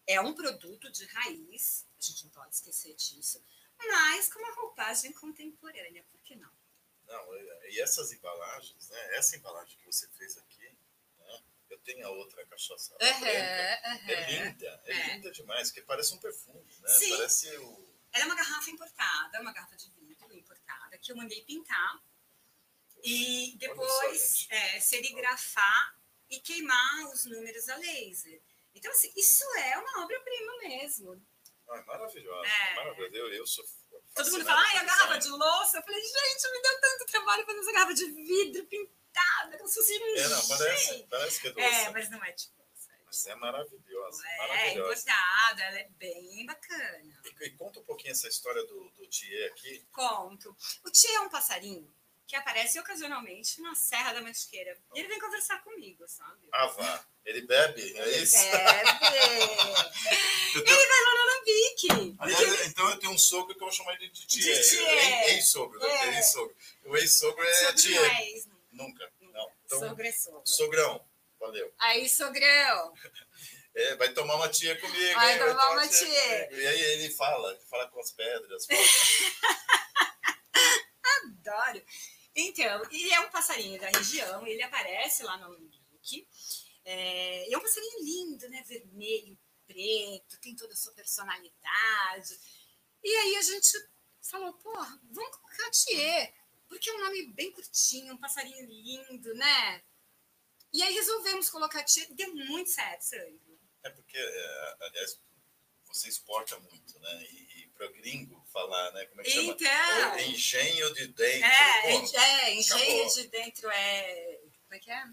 é um produto de raiz, a gente não pode esquecer disso, mas com uma roupagem contemporânea, por que não? Não, e essas embalagens, né? Essa embalagem que você fez aqui, tenho a outra cachaça Aham, branca. É linda, é, É. linda demais, que parece um perfume, né? Sim. Parece o. Ela é uma garrafa importada, uma garrafa de vidro importada, que eu mandei pintar e depois só, é, serigrafar e queimar os números a laser. Então, assim, isso é uma obra-prima mesmo. Ah, é maravilhosa, É. maravilhosa. Eu, eu sou. Todo mundo fala, ai, a garrafa de louça. Eu falei, gente, me deu tanto trabalho fazer essa garrafa de vidro pintada, como se fosse um É, não, parece, parece que é doce. É, mas não é tipo é Mas é maravilhosa, É, maravilhosa. importada, ela é bem bacana. E, e conta um pouquinho essa história do, do Thier aqui. Conto. O Tia é um passarinho que aparece ocasionalmente na Serra da Mantiqueira. E ele vem conversar comigo, sabe? Ah, vá. Ele bebe, é Ele isso? bebe. Tenho- Ele vai lá no Alambique. Aliás, então eu tenho um sogro que eu vou chamar de Thier. De Thier. Ex- Ex-sogro, né? É. Ex-sogro. O ex-sogro é Sogro Nunca. Não. Então, Sogro é sogro. sogrão. Valeu. Aí, sogrão. É, vai tomar uma tia comigo. Vai hein? tomar uma tia. comigo. E aí ele fala, fala com as pedras. Adoro. Então, ele é um passarinho da região, ele aparece lá no Alambique. É, é um passarinho lindo, né? Vermelho, preto, tem toda a sua personalidade. E aí a gente falou, porra, vamos colocar Thier, porque é um nome bem curtinho, um passarinho lindo, né? E aí resolvemos colocar Thier, deu muito certo, Sandro. É porque, é, aliás, você exporta muito, né? E, e para gringo falar, né? Como é que chama? Então, O engenho de dentro. é, Pô, é, engenho acabou. de dentro é. Como é que é?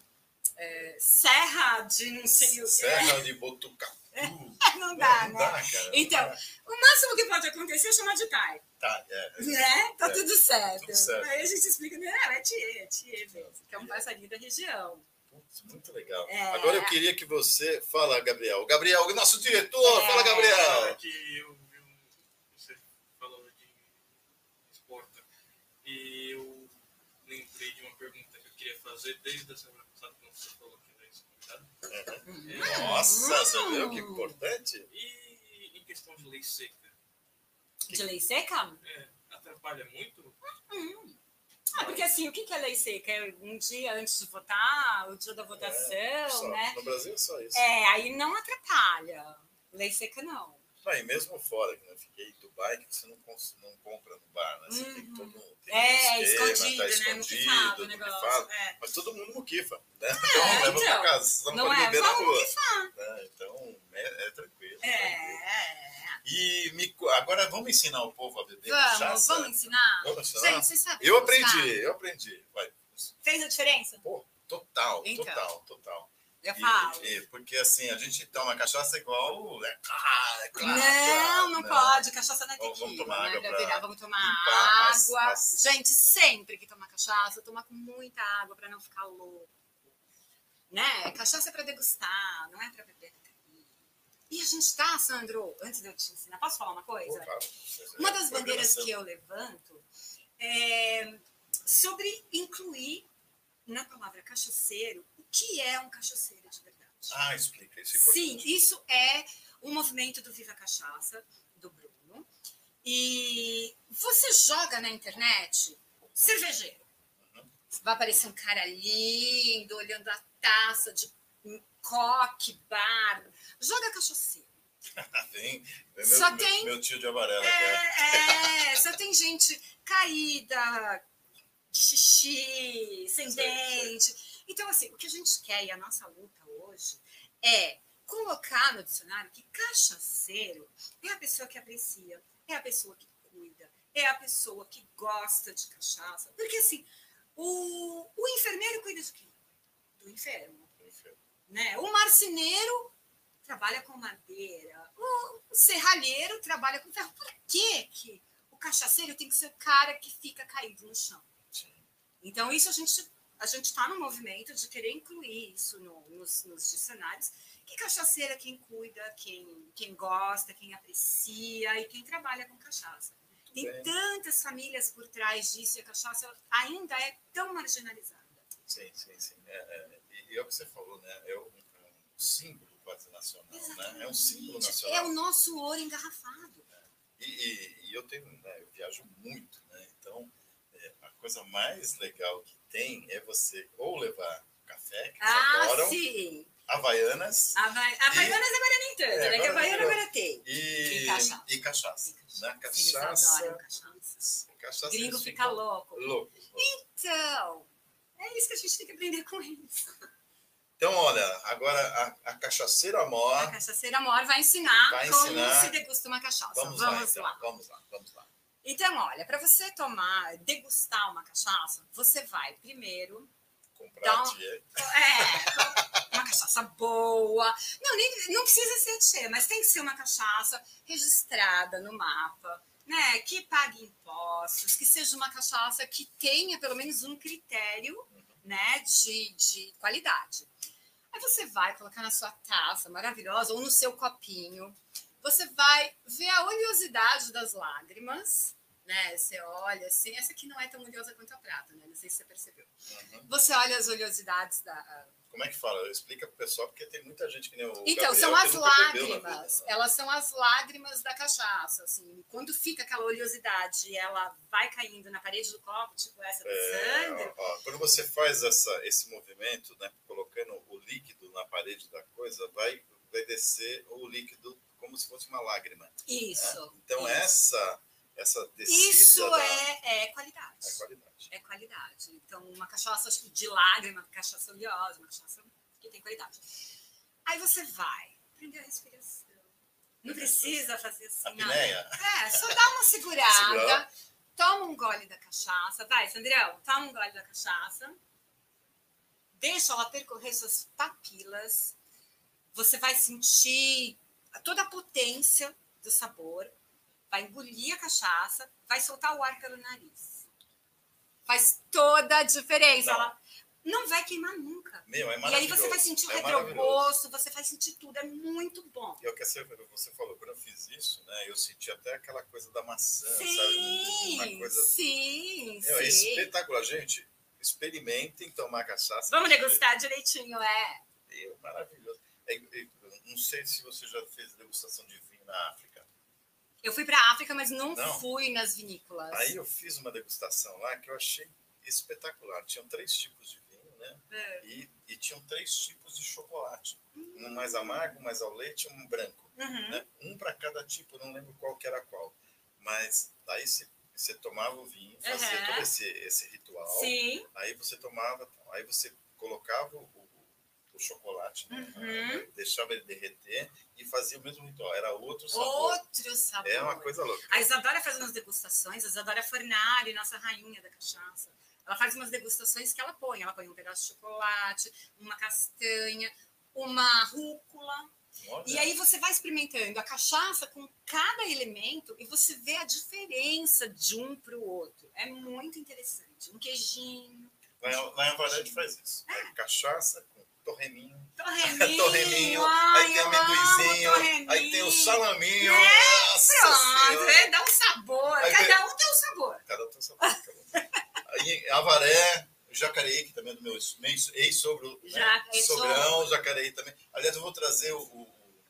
É, serra de não sei o que. Serra de Botucatu. Não dá, Não né? dá, cara. Então, o máximo que pode acontecer é chamar de Thay, Tá, é. né? Tá É, tudo certo. tudo certo. Aí a gente explica, não, é Tietê, é Tietê mesmo, que é um passarinho da região. Putz, muito legal. É. Agora eu queria que você. Fala, Gabriel. Gabriel, o nosso diretor. É. Fala, Fala Gabriel. que eu vi um, você falou de exporta e eu lembrei de uma pergunta que eu queria fazer desde a semana passada quando você falou convidado. Nossa, você viu que importante? E em questão de lei seca, De lei seca? é, atrapalha muito? Ah, porque assim, o que é lei seca? É um dia antes de votar, o dia da votação, Só. né? No Brasil é só isso. É, aí não atrapalha. Lei seca não. Não, e mesmo fora, que eu fiquei em Dubai, que você não, não compra no bar, né? Você tem Uhum. todo um tem É, um esquema, escondido, tá né? escondido, Muquifado o negócio. muquifado. É. Mas todo mundo muquifa, né? Então leva então. pra casa, não, Não é? beber na rua. né? Então é, é tranquilo. É, tranquilo. é. E me agora vamos ensinar o povo a beber Vamos, cachaça? vamos ensinar? Vamos ensinar? Gente, Eu aprendi, eu aprendi. Vai. Fez a diferença? Pô, total, Então. total, total. Eu falo. e- porque assim, a gente toma cachaça igual. É, ah, é claro, não, claro, não pode. Cachaça não é Vamos- vamos tequila, tomar né, água pra? Vamos tomar limpar as- água. as- Gente, sempre que tomar cachaça, tomar com muita água para não ficar louco. Né? Cachaça é para degustar, não é para beber tequila. E a gente tá, Sandro, antes de eu te ensinar, posso falar uma coisa? claro. Uma das bandeiras que eu levanto é sobre incluir na palavra cachaceiro que é um cachaceiro de verdade. Ah, explica isso. é. Sim, isso é o movimento do Viva Cachaça, do Bruno. E você joga na internet cervejeiro. Vai aparecer um cara lindo, olhando a taça de coque, bar. Joga cachaceiro. Vem, vem Só meu, tem- meu, meu tio de amarela. cara. É, é, só tem gente caída, de xixi, sem dente. Então, assim, o que a gente quer e a nossa luta hoje é colocar no dicionário que cachaceiro é a pessoa que aprecia, é a pessoa que cuida, é a pessoa que gosta de cachaça. Porque, assim, o, o enfermeiro cuida de quem? Do enfermo. Né? O marceneiro trabalha com madeira, o, serralheiro trabalha com ferro. Por que, que o cachaceiro tem que ser o cara que fica caído no chão? Então, isso a gente a gente está no movimento de querer incluir isso no, nos, nos, dicionários. Que cachaceira é quem cuida, quem, quem gosta, quem aprecia e quem trabalha com cachaça. Tem Bem. tantas famílias por trás disso e a cachaça ainda é tão marginalizada. Sim, sim, sim. É, é, e é o que você falou, né? É um, é um símbolo quase nacional, né? É um símbolo nacional. É o nosso ouro engarrafado. É. E, e, e, eu tenho, né, eu viajo muito, né? Então, é, a coisa mais legal que tem é você ou levar café, que ah, adoram, sim. Havaianas. Havai... Havaianas e, agora nem tanto, é, né? Que Havaiana agora tem. E, e cachaça. E cachaça. Né? Cachaça. Eles cachaça. cachaça Gringo fica louco. louco. Então, é isso que a gente tem que aprender com eles. Então, olha, agora a, a cachaceira mor. A cachaceira mor vai ensinar, vai ensinar como se degusta uma cachaça. Vamos, vamos lá, então. lá. Vamos lá, vamos lá. Então, olha, para você tomar, degustar uma cachaça, você vai primeiro comprar um, É, uma cachaça boa. Não, nem, não precisa ser tchê, mas tem que ser uma cachaça registrada no mapa, né? Que pague impostos, que seja uma cachaça que tenha pelo menos um critério, né, de, de qualidade. Aí você vai colocar na sua taça maravilhosa ou no seu copinho. Você vai ver a oleosidade das lágrimas, né? Você olha assim, essa aqui não é tão oleosa quanto a prata, né? Não sei se você percebeu. Uhum. Você olha as oleosidade da. Como é que fala? Explica pro pessoal, porque tem muita gente que nem o. Então, Gabriel, são as lágrimas. Elas são as lágrimas da cachaça. Assim, quando fica aquela oleosidade ela vai caindo na parede do copo, tipo essa do é, Sandro. Ó, ó, quando você faz essa, esse movimento, né? Colocando o líquido na parede da coisa, vai, vai descer o líquido como se fosse uma lágrima. Isso. Né? Então, isso. essa essa descida Isso da... é, é qualidade. É qualidade. É qualidade. Então, uma cachaça de lágrima, cachaça oleosa, uma cachaça que tem qualidade. Aí você vai prender a respiração. Não precisa fazer assim, nada. É, só dá uma segurada, toma um gole da cachaça. Vai, Sandrão, toma um gole da cachaça. Deixa ela percorrer suas papilas. Você vai sentir toda a potência do sabor vai engolir a cachaça, vai soltar o ar pelo nariz. Faz toda a diferença. Não. Ela não vai queimar nunca. Meu, é e aí você vai sentir o é retrogosto, você vai sentir tudo, é muito bom. E é o que você falou, quando eu fiz isso, né, eu senti até aquela coisa da maçã, sim, sabe? Uma coisa... Sim, Meu, é sim. É espetacular, gente. Experimentem tomar cachaça. Vamos degustar direitinho, é. Meu, maravilhoso. É, não sei se você já fez degustação de vinho na África. Eu fui para a África, mas não, não, fui nas vinícolas. Aí eu fiz uma degustação lá que eu achei espetacular. Tinham três tipos de vinho, né? É. E, e tinham três tipos de chocolate. Uhum. Um mais amargo, mais ao leite e um branco. Uhum. Né? Um para cada tipo, não lembro qual que era qual. Mas aí você, você tomava o vinho, fazia uhum. todo esse, esse ritual. Sim. Aí você tomava, aí você colocava o o chocolate, né? uhum. deixava ele derreter e fazia o mesmo ritual. Era outro sabor. Outro sabor. É uma coisa louca. A Isadora faz umas degustações, a Isadora Fornari, nossa rainha da cachaça. Ela faz umas degustações que ela põe. Ela põe um pedaço de chocolate, uma castanha, uma rúcula. Olha. E aí você vai experimentando a cachaça com cada elemento e você vê a diferença de um para o outro. É muito interessante. Um queijinho. Lá em, em faz isso. É. É cachaça com torreminho. Torreminho. torreminho. Ai, aí tem amendoizinho. Aí tem o salaminho. É, pronto. É, dá um sabor. Aí cada um tem um sabor. Cada um tem um sabor. aí Avaré, Jacareí, que também é do meu ex-sogro. Né? Sogrão, Jacareí também. Aliás, eu vou trazer o, o,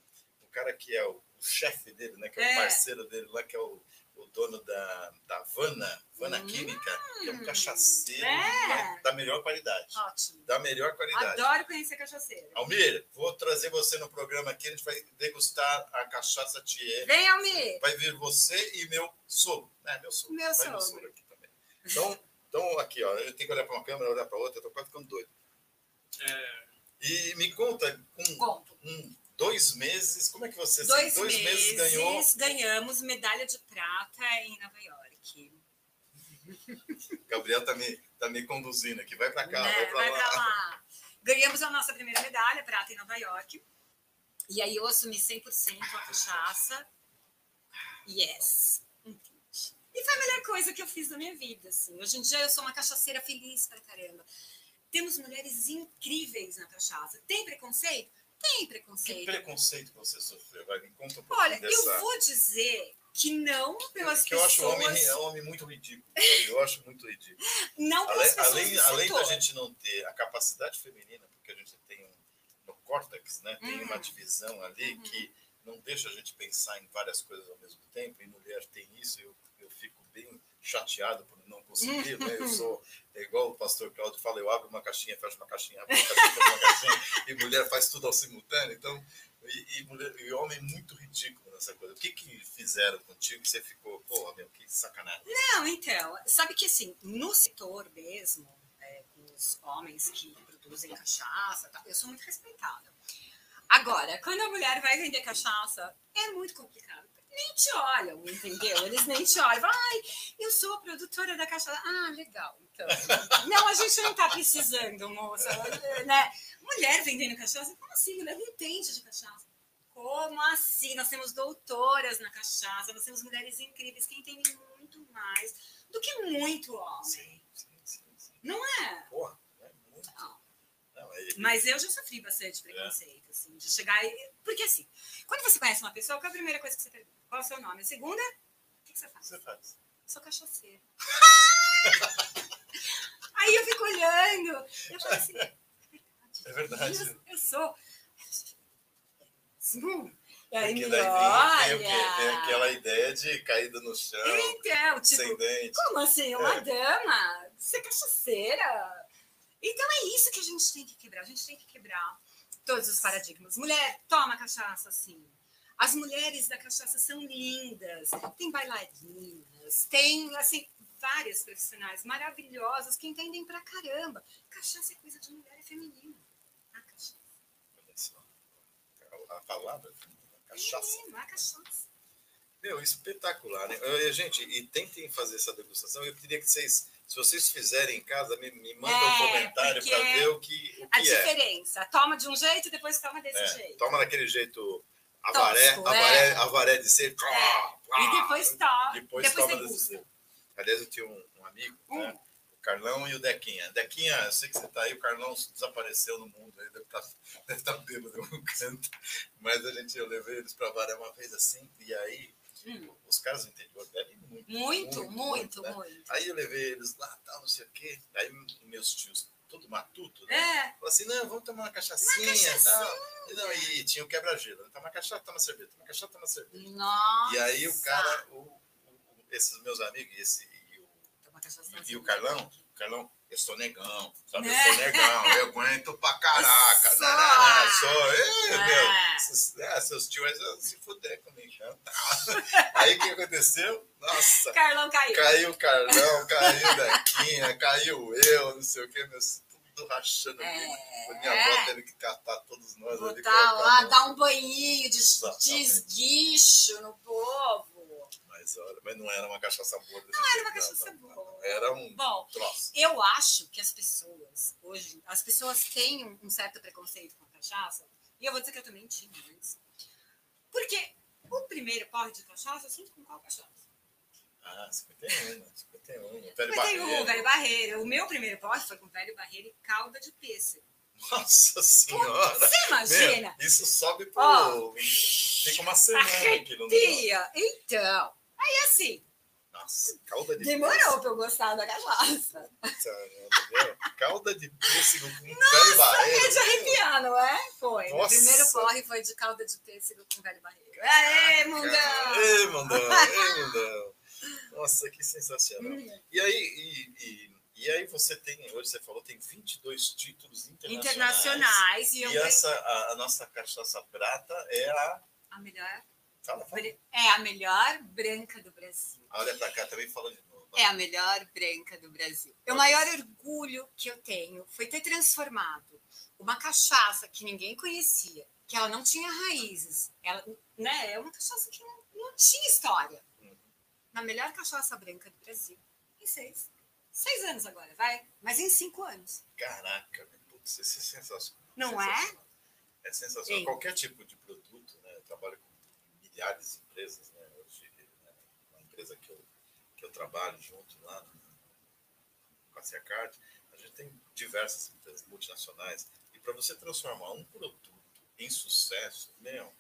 o cara que é o, o chefe dele, né? Que é, é, o parceiro dele lá, que é o dono da, da Vana, Vana hum, Química, que é um cachaceiro é. da melhor qualidade. Ótimo. Da melhor qualidade. Adoro conhecer cachaceiro. Almir, vou trazer você no programa aqui, a gente vai degustar a cachaça Thier. Vem, Almir! Vai vir você e meu sogro. É, meu sogro. Meu sogro. Meu sogro aqui também. Então, então, aqui, ó, eu tenho que olhar para uma câmera, olhar para outra, eu tô quase ficando doido. É... E me conta, com Conto. um dois meses, como é que você... Dois, dois meses, meses ganhou... ganhamos medalha de prata em Nova York. Gabriel tá me, tá me conduzindo aqui, vai para cá, né? vai para lá. lá. Ganhamos a nossa primeira medalha, prata em Nova York. E aí eu assumi 100% a cachaça. Yes. E foi a melhor coisa que eu fiz na minha vida, assim. Hoje em dia eu sou uma cachaceira feliz pra caramba. Temos mulheres incríveis na cachaça. Tem preconceito? Tem Que preconceito. preconceito que você sofreu? Vai, me conta um pouquinho Olha, dessa... eu vou dizer que não pelas que eu acho o pessoas. homem, é um homem muito ridículo. Eu acho muito ridículo. Não pelas Além, pessoas além, além da gente não ter a capacidade feminina, porque a gente tem um, no córtex, né? Tem uma Uhum. divisão ali Uhum. que não deixa a gente pensar em várias coisas ao mesmo tempo, e mulher tem isso, eu, eu fico bem chateado por não conseguir, né? Eu sou é igual o pastor Claudio fala, eu abro uma caixinha, fecho uma caixinha, abro uma caixinha, fecho uma caixinha, e mulher faz tudo ao simultâneo, então, e, e, mulher, e homem muito ridículo nessa coisa. O que que fizeram contigo que você ficou, porra, meu, que sacanagem. Não, então, sabe que assim, no setor mesmo, é, os homens que produzem cachaça, eu sou muito respeitada. Agora, quando a mulher vai vender cachaça, é muito complicado. Nem te olham, entendeu? Eles nem te olham. Ai, eu sou a produtora da cachaça. Ah, legal. Então, não, a gente não tá precisando, moça. Né? Mulher vendendo cachaça, como assim? Mulher não entende de cachaça. Como assim? Nós temos doutoras na cachaça, nós temos mulheres incríveis que entendem muito mais do que muito homem. Sim, sim, sim. Não é? Porra, é muito. Não. Não, é- Mas eu já sofri bastante preconceito, assim, de chegar e... Porque assim, quando você conhece uma pessoa, qual é a primeira coisa que você pergunta? Qual é o seu nome? A segunda, o que que você faz? você faz. Sou cachaceira. Aí eu fico olhando, eu falo assim, É verdade. eu, eu sou. Sim. E aí Porque me daí olha. tem, tem? Tem aquela ideia de caída no chão, Então, tipo, sem dente. como assim? Uma É. dama? Ser cachaceira? Então é isso que a gente tem que quebrar. A gente tem que quebrar todos os paradigmas. Mulher, toma cachaça, sim. As mulheres da cachaça são lindas. Tem bailarinas, tem, assim, várias profissionais maravilhosas que entendem pra caramba. Cachaça é coisa de mulher, é feminino. A cachaça. Olha só. A palavra, cachaça. Menino, a cachaça. Meu, espetacular, né? Gente, e tentem fazer essa degustação. Eu queria que vocês, se vocês fizerem em casa, me, me mandem um É, comentário porque para ver o que, o A que é. diferença. Toma de um jeito e depois toma desse É, jeito. Toma daquele jeito avaré, Tosco, avaré, é. avaré de ser. E depois toma. Depois, Depois, toma desse jeito. Aliás, eu tinha um, um amigo, Hum. né? o Carlão e o Dequinha. Dequinha, eu sei que você tá aí, o Carlão desapareceu no mundo, ele deve estar deve tá bêbado em algum canto. Mas a gente, eu levei eles para Varé uma vez assim, e aí Hum. os caras do interior bebem muito. Muito, muito, né? muito. Aí eu levei eles lá, tal, não sei o quê. Aí meus tios, todo matuto, né? É, Falou assim, não, vamos tomar uma cachaçinha e tal. E, não, e tinha o quebra-gelo. né? Toma cachaça, toma cerveja, toma cachaça, toma cerveja. nossa. E aí o cara, o- o- esses meus amigos, esse, e, o, cachaça e o Carlão, Carlão, eu sou negão, sabe? Eu É. sou negão, eu aguento pra caraca. Só. Não, não, não, sou, Ê, É. meu, seus, é, seus tios vão se fuder comigo. né? Aí o que aconteceu? Nossa, Carlão caiu. caiu o Carlão, caiu o Dequinha, caiu eu, não sei o que, meus tudo rachando aqui. É. Minha avó teve que catar todos nós ali. Botar lá, dar um banhinho de, de esguicho no povo. Mas, olha, mas não era uma cachaça boa. Não era uma cachaça não, boa. não. Era um Bom, troço. eu acho que as pessoas, hoje, as pessoas têm um- um certo preconceito com a cachaça, e eu vou dizer que eu também tinha antes. Porque o primeiro porre de cachaça, eu sinto com qual cachaça? Ah, 51, 51. Velho Mas tem Barreiro. o velho barreiro. O meu primeiro porre foi com velho barreiro e calda de pêssego. Nossa senhora. Você imagina? Meu, isso sobe pro. Ó. Fica uma semana aqui no. Então, aí assim, Nossa, calda de demorou pra eu gostar da cachaça. Calda de pêssego com velho barreiro. É de arrepiar, não é? Foi. Nossa. O primeiro porre foi de calda de pêssego com velho barreiro. Aê, mundão! Ei, mundão, ei, mundão. Nossa, que sensacional. Hum. E aí, e, e, e aí você tem, hoje você falou, tem 22 títulos internacionais. Internacionais. E E essa, a, a nossa cachaça prata é a. a melhor. Fala, fala. É a melhor branca do Brasil. Olha pra cá também fala de novo. É a melhor branca do Brasil. O maior orgulho que eu tenho foi ter transformado uma cachaça que ninguém conhecia, que ela não tinha raízes, ela, né, é uma cachaça que não, não tinha história, Uhum. na melhor cachaça branca do Brasil. Em seis. Seis anos agora, vai? Mas em cinco anos. Caraca, putz, isso é sensacional. Não é? Sensacional. É sensacional. Sim. Qualquer tipo de produto, né? Eu trabalho com milhares de empresas, né? Hoje, né? uma empresa que eu, que eu trabalho junto lá no- com a Ciacard, a gente tem diversas empresas multinacionais. E para você transformar um produto em sucesso, meu,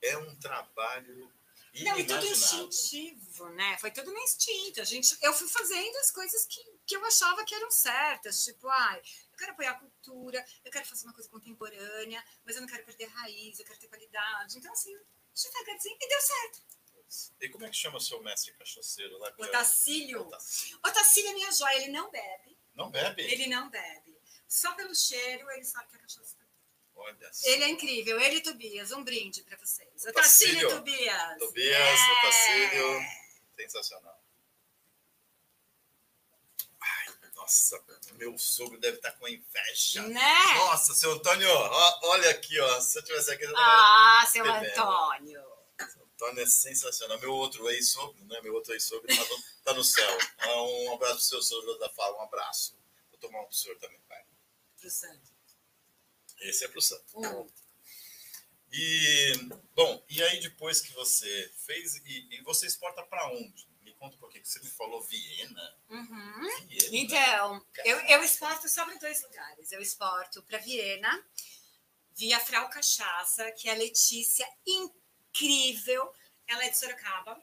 é um trabalho Não, e tudo instintivo, né? Foi tudo no instinto. A gente, eu fui fazendo as coisas que, que eu achava que eram certas. Tipo, ai, eu quero apoiar a cultura, eu quero fazer uma coisa contemporânea, mas eu não quero perder a raiz, eu quero ter qualidade. Então, assim, devagarzinho, e deu certo. E como é que chama o seu mestre cachaceiro lá? O Otacílio. Otacílio. O Otacílio é minha joia, ele não bebe. Não bebe? Ele não bebe. Só pelo cheiro, ele sabe que a cachaça tá Olha só. Ele é incrível. Ele e Tobias, um brinde pra vocês. Otacílio. Otacílio e Tobias. Tobias, É. Otacílio. Sensacional. Ai, nossa, meu sogro deve estar com inveja. Né? Nossa, seu Antônio, ó, olha aqui, ó. Se eu tivesse aqui, eu Ah, seu Bebendo. Antônio. Seu Antônio é sensacional. Meu outro ex-sogro, né? Meu outro ex-sogro tá no, tá no céu. Ah, Um abraço pro seu sogro da Fala, um abraço. Vou tomar um pro senhor também, pai. Pro Santo. Esse é pro Santo. Um. E, bom, e aí depois que você fez, e, e você exporta para onde? Um pouquinho, que você me falou Viena. Uhum. Viena? Então, eu, eu exporto só para dois lugares. Eu exporto para Viena, via Frau Cachaça, que é a Letícia, incrível. Ela é de Sorocaba.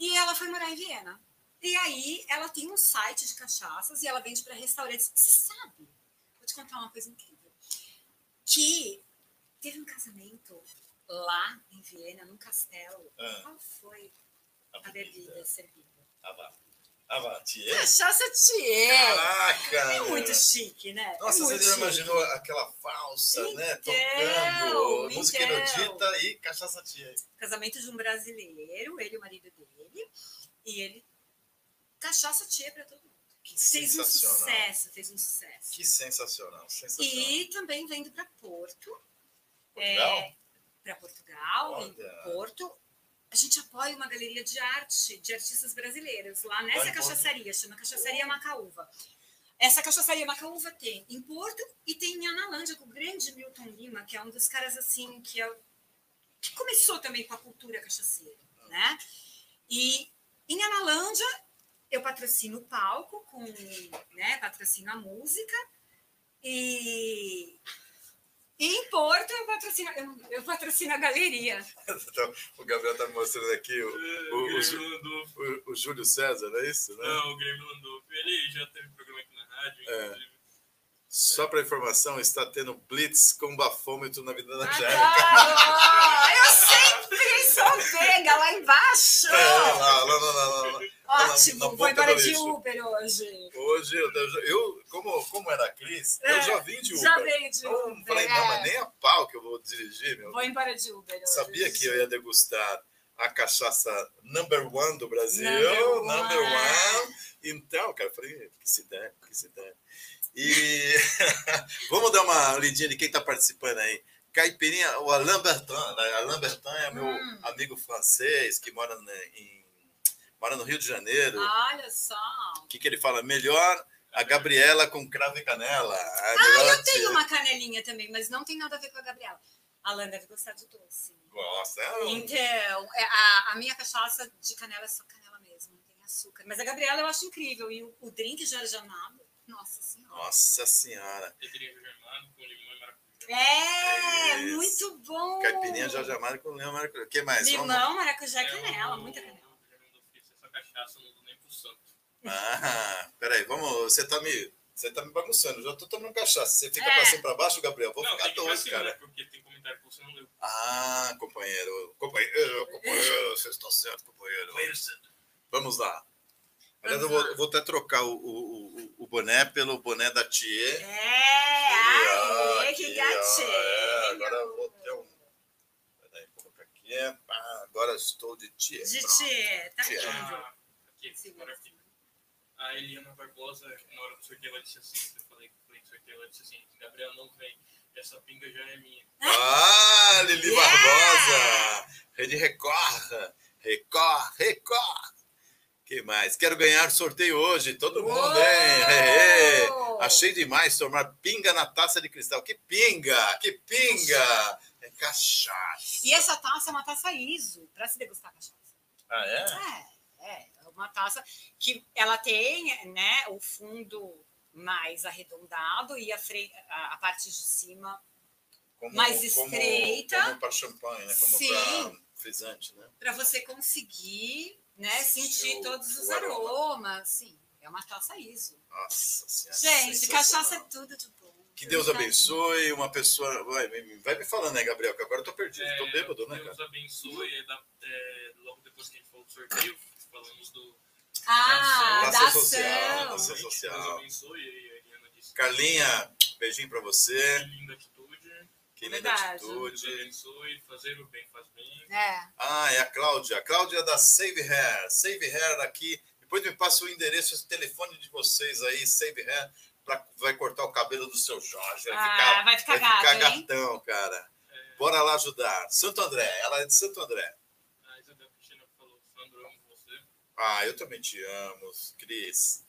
E ela foi morar em Viena. E aí, ela tem um site de cachaças e ela vende para restaurantes. Você sabe? Vou te contar uma coisa incrível. Que teve um casamento lá em Viena, num castelo. Ah. Qual foi A bebida servida? Vá. Tiê? Cachaça Thier. Caraca! É muito chique, né? Nossa, é você já imaginou aquela falsa, né? Então, Tocando música então. erudita e cachaça tia. Casamento de um brasileiro, ele e o marido dele. E ele. Cachaça Thier pra todo mundo. Que Fez um sucesso, fez um sucesso. Que sensacional, sensacional. E também vendo para Porto. Portugal? Para Portugal, Olha. em Porto. A gente apoia uma galeria de arte, de artistas brasileiros, lá nessa Porto? cachaçaria, chama Cachaçaria Macaúva. Essa cachaçaria Macaúva tem em Porto e tem em Analândia, com o grande Milton Lima, que é um dos caras assim, que, é, que começou também com a cultura cachaceira, né? E em Analândia, eu patrocino o palco, com, né, patrocino a música, e, e em Porto eu patrocino, eu, eu patrocino a galeria. Então, o Gabriel tá me mostrando aqui o, O, o, o, o- o Júlio César, não é isso? Né? Não, o Guilherme Landolfo. Ele já teve programa aqui na rádio, É. inclusive. Só para informação, está tendo blitz com bafômetro na vida da Angélica. Adoro! Eu sempre sou vega lá embaixo! É, lá, lá, lá, lá. Ótimo, foi para de. Uber hoje. Hoje, eu, eu- como, como era a Cris, eu É, já vim de Uber. Já veio de Então, Uber. falei, não, mas nem a pau que eu vou dirigir, meu. Vou embora de Uber. Sabia que eu ia degustar a cachaça number one do Brasil? Number one. Então, cara, eu falei, que se der, que se der. E vamos dar uma lidinha de quem está participando aí. Caipirinha, o Alain Bertin. né? Alain Bertin é meu Hum. amigo francês que mora, em, mora no Rio de Janeiro. Olha só. O que, que ele fala? Melhor a Gabriela com cravo e canela. Ah, eu tenho uma canelinha também, mas não tem nada a ver com a Gabriela. A Alan deve gostar de doce. Gosta. É um- Então, é, a, a minha cachaça de canela é só canela mesmo, não tem açúcar. Mas a Gabriela eu acho incrível. E o, o drink Jorge Amado, nossa senhora. Nossa senhora. Com limão e maracujá. É, Isso. muito bom. Caipirinha Jorge Amaro com leão maracujá. O que mais? Vamos- Limão, maracujá e É, canela, o- muita canela. Essa cachaça eu não dou nem pro santo. Ah, peraí, vamos. Você tá me. Você tá me bagunçando, eu já tô tomando cachaça. Você fica É. pra cima e pra baixo, Gabriel? Vou não, ficar doido, assim, cara. né? Porque tem comentário que você não leu. Ah, companheiro. Companheiro, companheiro, você está certo, companheiro. Vamos lá. Aliás, eu vou, vou até trocar o, o, o- o boné pelo boné da Thier. É, Ah, ai, que ó, é, gatinho. agora eu vou ter um. Peraí, vou colocar aqui. Ah, agora estou de Thier. De. Tietê, tá. Ah, aqui, Segura. agora aqui. A Eliana Barbosa, na hora do sorteio, ela disse assim, eu falei que foi sorteio, ela disse assim, Gabriel não vem, essa pinga já é minha. Ah, Lili Yeah! Barbosa! Rede Record! Record, Record! Que mais? Quero ganhar sorteio hoje. Todo mundo, Uou! hein? É, é. Achei demais tomar pinga na taça de cristal. Que pinga! Que pinga! É cachaça. E essa taça é uma taça ISO, para se degustar cachaça. Ah, é? É, é, é uma taça que ela tem, né, o fundo mais arredondado e a, fre- a, a parte de cima Como, Mais estreita. Como para champanhe, né? Como Sim. para frisante, né? para você conseguir, né, Sentir todos os aroma. aromas. Sim, é uma taça ISO. Nossa Senhora. Gente, cachaça é tudo de bom. Que Deus abençoe uma pessoa. Vai, vai me falando, né, Gabriel? Que agora eu tô perdido. É, tô bêbado, né, Deus cara? abençoe. é da- é, logo depois que a gente falou do sorteio, falamos do Ah, Da da ação social, ação. da ação Deus social. abençoe. E a Eliana disse Carlinha, beijinho pra que você. linda atitude. Que linda Verdade. Deus atitude. abençoe. Fazer o bem faz bem. É, Ah, é a Cláudia. A Cláudia da Save Hair. Save Hair aqui. Depois me passa o endereço e o telefone de vocês aí, Save Hair, pra, vai cortar o cabelo do seu Jorge. Vai Ah, ficar, vai ficar vai ficar gato, hein? gatão, cara. É, Bora lá ajudar. Santo André, ela é de Santo André. a Isabel Cristina falou: Sandro, amo você. Ah, eu também te amo, Cris.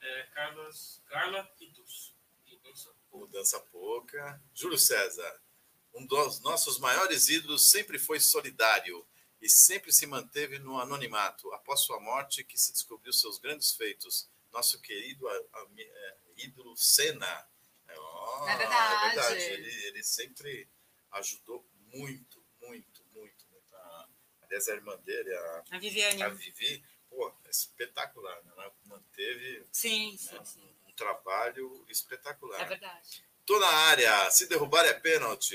É, Carlos, Carla Itus. Mudança. Mudança pouca. Júlio César, um dos nossos maiores ídolos sempre foi solidário e sempre se manteve no anonimato. Após sua morte, que se descobriu seus grandes feitos. Nosso querido a- a- é, ídolo Senna. Oh, É verdade. Ele, ele sempre ajudou muito, muito, muito. muito. A, aliás, a irmã dele, a, a Viviane. a Vivi, pô, é espetacular. Né? Ela manteve Sim, né, sim, sim. Trabalho espetacular. É verdade. Tô na área. Se derrubar é pênalti.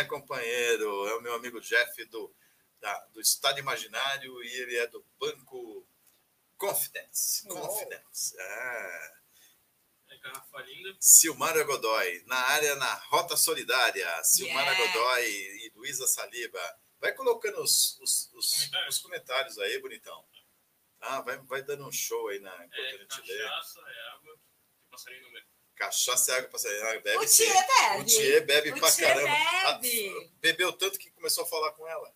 É, companheiro. É o meu amigo Jeff do, da- do Estado Imaginário e ele é do Banco Confidence. Uou. Confidence. É. É garrafa linda. Silmara Godoy. Na área, na Rota Solidária. Silmara Yeah. Godoy e Luísa Saliba. Vai colocando os, os, os- Comentários. os comentários aí, bonitão. Ah, vai, vai dando um show aí na, enquanto a É gente lê. cachaça, é água. Passarinho no meio. Cachaça e água sair. Ah, Bebe O. Tchê bebe. O Tchê bebe O pra Tchê caramba. bebe. Ah, bebeu tanto que começou a falar com ela.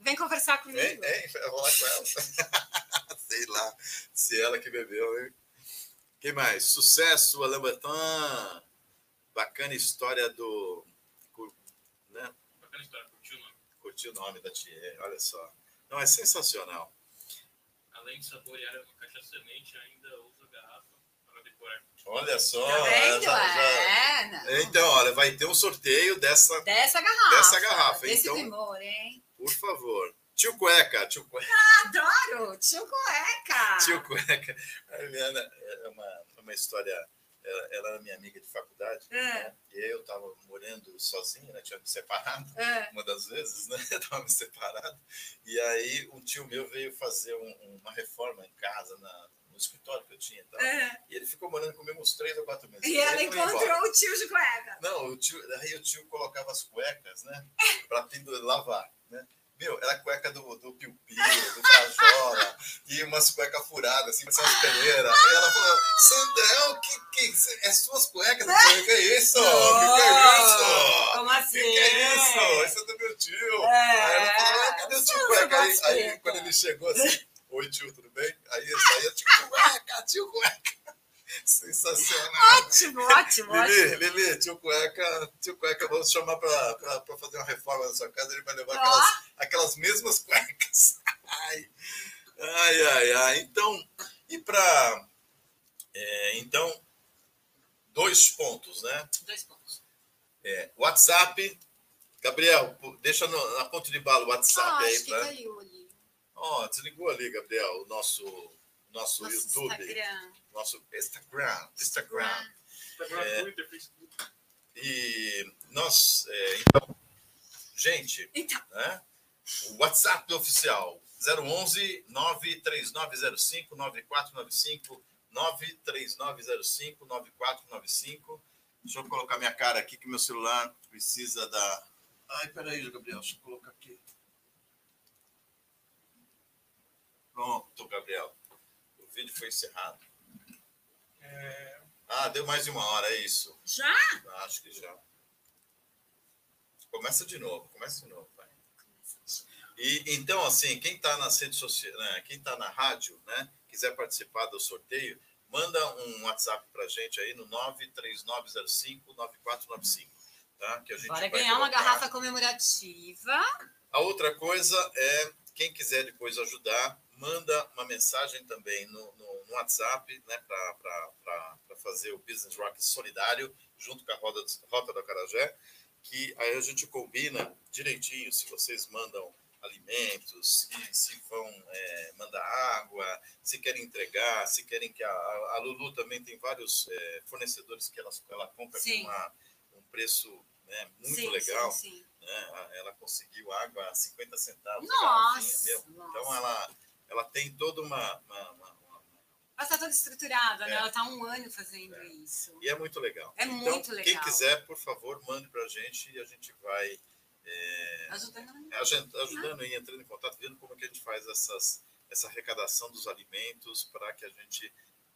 Vem conversar comigo. Hein? Vai falar com ela. Sei lá se ela que bebeu, hein? Quem mais? Sucesso, Alain Batan. Bacana história do. Né? Bacana história, curtiu o nome. O da tia, olha só. Não, é sensacional. Além de saborear uma cachaça semente, ainda decorar. Olha só. Tá vendo? já- É. Então, olha, vai ter um sorteio dessa, Dessa garrafa. Dessa garrafa, Desse então. primor, hein? por favor. Tio Cueca, tio Cueca. Adoro! Tio Cueca! Tio Cueca. A Eliana é uma, uma história. Ela, ela era minha amiga de faculdade. É. né? E eu estava morando sozinho, né? Tinha me separado É. uma das vezes, né? Eu estava me separado. E aí um tio meu veio fazer um- uma reforma em casa, na- no escritório que eu tinha. e tal. É. E ele ficou morando comigo uns três ou quatro meses. E Aí ela encontrou o tio de cueca. Não, o tio, daí o tio colocava as cuecas, né? Pra pendurar, lavar, né? Meu, era a cueca do, do Piu Piu, do Frajola, e umas cuecas furadas, assim, umas peneiras. Aí ela falou, Sandrão, que, que, é suas cuecas? Eu falei, que é isso? Que que é isso? Como assim? Que que é isso? Isso é do meu tio. É. Aí ela falou, ah, cadê o tio cueca? Aí, aí quando ele chegou assim, oi tio, tudo bem? Aí ele saía, tio cueca, tio cueca. Sensacional. Ótimo, ótimo, Lili, ótimo. Lili, tio Cueca, tio Cueca, vamos chamar pra fazer uma reforma na sua casa, ele vai levar aquelas, aquelas mesmas cuecas. Ai, ai, ai, ai. Então, e pra. é, então, dois pontos, né? Dois pontos. É, WhatsApp. Gabriel, deixa no- na ponta de bala o WhatsApp Ah, aí acho que pra. caiu Ó, desligou ali, Gabriel, o nosso, nosso, Nosso YouTube, Instagram. nosso Instagram, Instagram. Agora É. Twitter, Facebook. E nós, é, então, gente, Então, né? O WhatsApp oficial 011 93905 9495 93905 9495. Deixa eu colocar minha cara aqui que meu celular precisa da. Ai, peraí, Gabriel, deixa eu colocar aqui. Pronto, Gabriel. O vídeo foi encerrado. É, Ah, deu mais de uma hora, é isso. já? Acho que já. Começa de novo, começa de novo, vai. E então, assim, quem está nas redes sociais, né, quem está na rádio, né, quiser participar do sorteio, manda um WhatsApp para a gente aí no 93905-9495. Tá? Que a gente Bora vai ganhar uma colocar. garrafa comemorativa. A outra coisa é, quem quiser depois ajudar, manda uma mensagem também no, no, no WhatsApp, né, para fazer o Business Rock solidário, junto com a Roda, Rota do Acarajé, que aí a gente combina direitinho se vocês mandam alimentos, se, se vão é, mandar água, se querem entregar, se querem que a, a Lulu também tem vários é, fornecedores que ela, ela compra com Sim. uma- um preço né, muito sim, legal Sim, sim. né? Ela conseguiu água a 50 centavos. Nossa, meu. nossa. Então ela, ela tem toda uma, uma- uma- uma- Ela está toda estruturada, né? É. Ela está um ano fazendo É. isso. E é muito legal. É então, muito Quem legal. quiser, por favor, mande para a gente e a gente vai é, Ajudando agen- ajudando e entrando em contato, vendo como que a gente faz essas, essa arrecadação dos alimentos para que a gente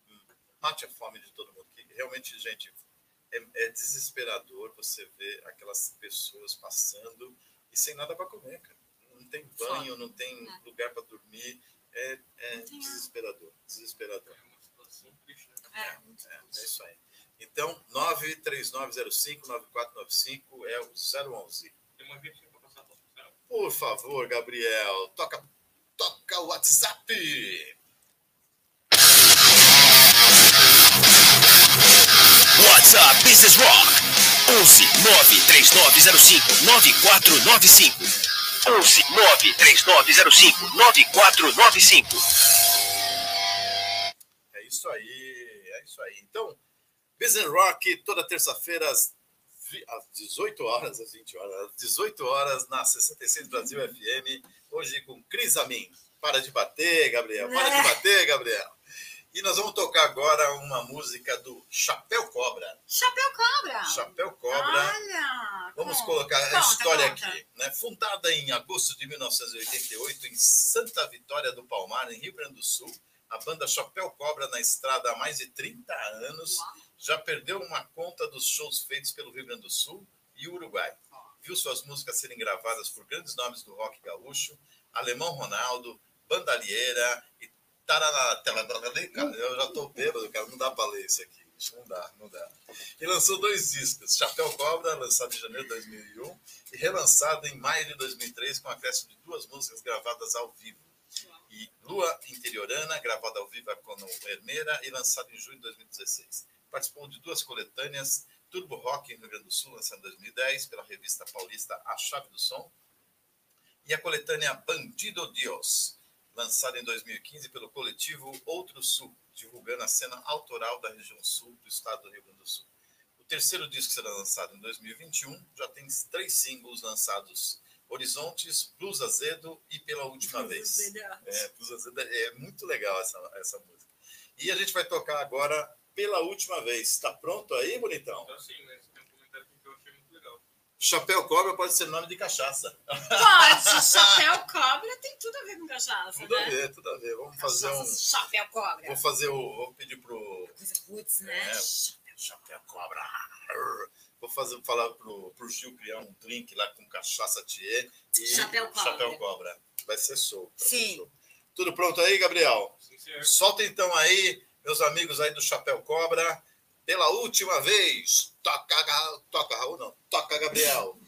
hum, mate a fome de todo mundo. Que realmente, gente, é, é desesperador você ver aquelas pessoas passando e sem nada para comer, cara. Não tem banho, não tem É. lugar para dormir. É, é desesperador, desesperador. É uma situação triste, né? É. É, é isso aí. Então, 93905-9495 é o 011. Tem uma gente para passar Por favor, Gabriel, toca, toca o WhatsApp. WhatsApp Business Rock 11 93905 9495 11 93905 9495 É isso aí, é isso aí. Então, Business Rock, toda terça-feira às, vi- às 18 horas, às 20 horas, às 18 horas na 66 Brasil FM, hoje com Cris Amin. Para de bater, Gabriel, para de É. bater, Gabriel. E nós vamos tocar agora uma música do Chapéu Cobra. Chapéu cobra. Chapéu Cobra. Olha. Vamos colocar a conta, história conta. aqui. Né? Fundada em agosto de 1988 em Santa Vitória do Palmar, em Rio Grande do Sul, a banda Chapéu Cobra na estrada há mais de 30 anos Uau. já perdeu uma conta dos shows feitos pelo Rio Grande do Sul e Uruguai. Viu suas músicas serem gravadas por grandes nomes do rock gaúcho, Alemão Ronaldo, Bandalheira e eu já tô bêbado, cara, não dá pra ler isso aqui. Não dá, não dá. E lançou dois discos, Chapéu Cobra, lançado em janeiro de 2001, e relançado em maio de 2003 com acréscimo de duas músicas gravadas ao vivo. E Lua Interiorana, gravada ao vivo com o Hermeira e lançado em junho de 2016. Participou de duas coletâneas, Turbo Rock no Rio Grande do Sul, lançada em 2010 pela revista paulista A Chave do Som, e a coletânea Bandido Dios, lançada em 2015 pelo coletivo Outro Sul, divulgando a cena autoral da região sul do estado do Rio Grande do Sul. O terceiro disco será lançado em 2021, já tem três singles lançados: Horizontes, Blues Azedo e Pela Última Vez. É, Blues Azedo é muito legal essa, essa música. E a gente vai tocar agora Pela Última Vez. Está pronto aí, bonitão? Então, assim, mas tem um comentário aqui que eu achei muito legal. Chapéu Cobra pode ser nome de cachaça. Pode, chapéu cobra tem tudo a ver com cachaça, Tudo a né? ver, tudo a ver. Vamos fazer um. Cachaça, Chapéu cobra. Vou fazer o. Vou pedir pro. Coisa putz, né? É. Chapéu Cobra. Arr. Vou fazer, falar pro, pro Gil criar um drink lá com cachaça Thier e Chapéu Cobra. Chapéu Cobra. Vai ser show. ser Sim. show. Tudo pronto aí, Gabriel? Sim, senhor. Solta então aí, meus amigos aí do Chapéu Cobra, pela última vez. Toca, toca Raul, não. Toca, Gabriel.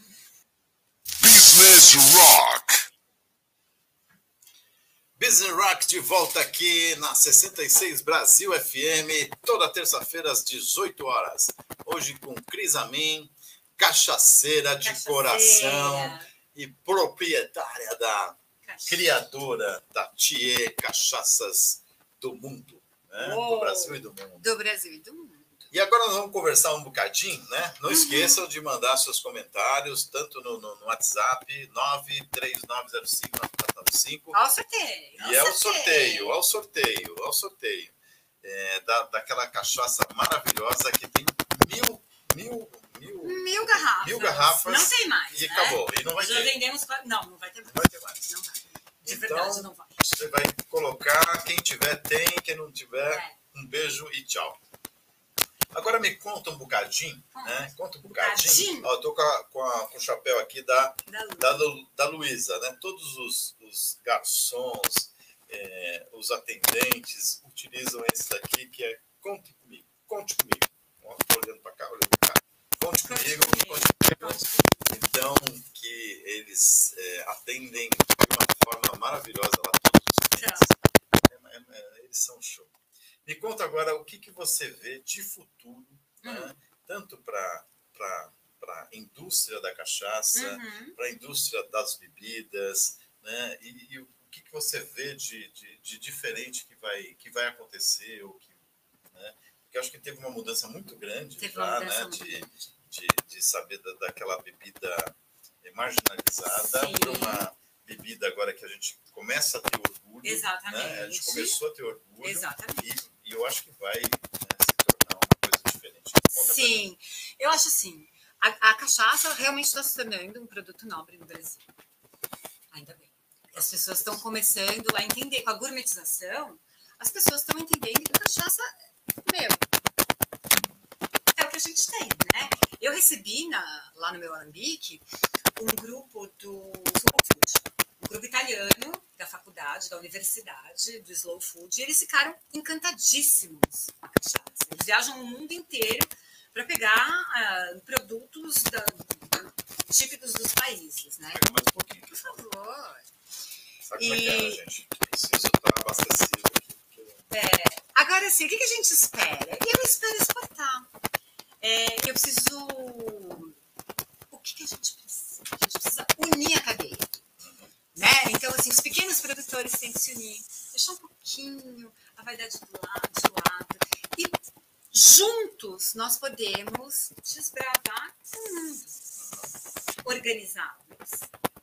Business Rock. Business Rock de volta aqui na 66 Brasil FM, toda terça-feira às 18 horas. Hoje com Cris Amin, cachaceira de Cachaceira. coração e proprietária da Cachaça. criadora da Thier Cachaças do Mundo, né? do. Brasil e do mundo. Do Brasil e do mundo. E agora nós vamos conversar um bocadinho, né? Uhum. Não esqueçam de mandar seus comentários, tanto no, no- no WhatsApp 939059495 Olha o sorteio. e é o sorteio, o sorteio, é o sorteio. É, da, daquela cachaça maravilhosa que tem mil, mil, mil Mil garrafas. Mil garrafas Não tem mais. e né? acabou. E não vai Já ter, vendemos. Não, não vai ter mais. não vai ter mais. Não vai. De Então, verdade, não vai. Você vai colocar, quem tiver tem, quem não tiver, É. um beijo e tchau. Agora me conta um bocadinho, né? Conta um bocadinho. Ó, eu tô com, a- com a- com o chapéu aqui da, Da Lu. da, da Luísa, né? Todos os, os garçons, é, os atendentes utilizam esse daqui que é conte comigo, conte comigo. Ó, tô olhando para cá, olhando para cá. Conte comigo, conte comigo. Então, que eles é, atendem de uma forma maravilhosa lá todos os clientes. É, é, é, eles são show. Me conta agora o que, que você vê de futuro, né? tanto para a indústria da cachaça, Uhum. para a indústria das bebidas, né? E, e o que, que você vê de, de, de diferente que vai, que vai acontecer, ou que, né? Porque acho que teve uma mudança muito grande Teve já, né? De, de, de saber da, daquela bebida marginalizada para uma bebida agora que a gente começa a ter orgulho. Né? A gente Exatamente. começou a ter orgulho. Exatamente. E, e eu acho que vai né, se tornar uma coisa diferente. Sim, eu acho assim, a, a cachaça realmente está se tornando um produto nobre no Brasil. Ainda bem. As pessoas estão começando a entender, com a gourmetização, as pessoas estão entendendo que a cachaça, meu, é o que a gente tem, né? Eu recebi na- lá no meu Alambique um grupo do Slow Food, um grupo italiano da faculdade, da universidade, do Slow Food, e eles ficaram encantadíssimos com a cachaça. Eles viajam o mundo inteiro para pegar ah, produtos da- típicos dos países, né? Mais um pouquinho, Por favor. Sabe é que é, E- gente? Preciso estar abastecido aqui. porque- É, agora, assim, o que que a gente espera? Eu espero exportar. É, eu preciso. O que, que a gente precisa? A gente precisa unir a cadeia. Né? Então, assim, os pequenos produtores têm que se unir, deixar um pouquinho a vaidade do lado, de lado. E juntos nós podemos desbravar o mundo organizados.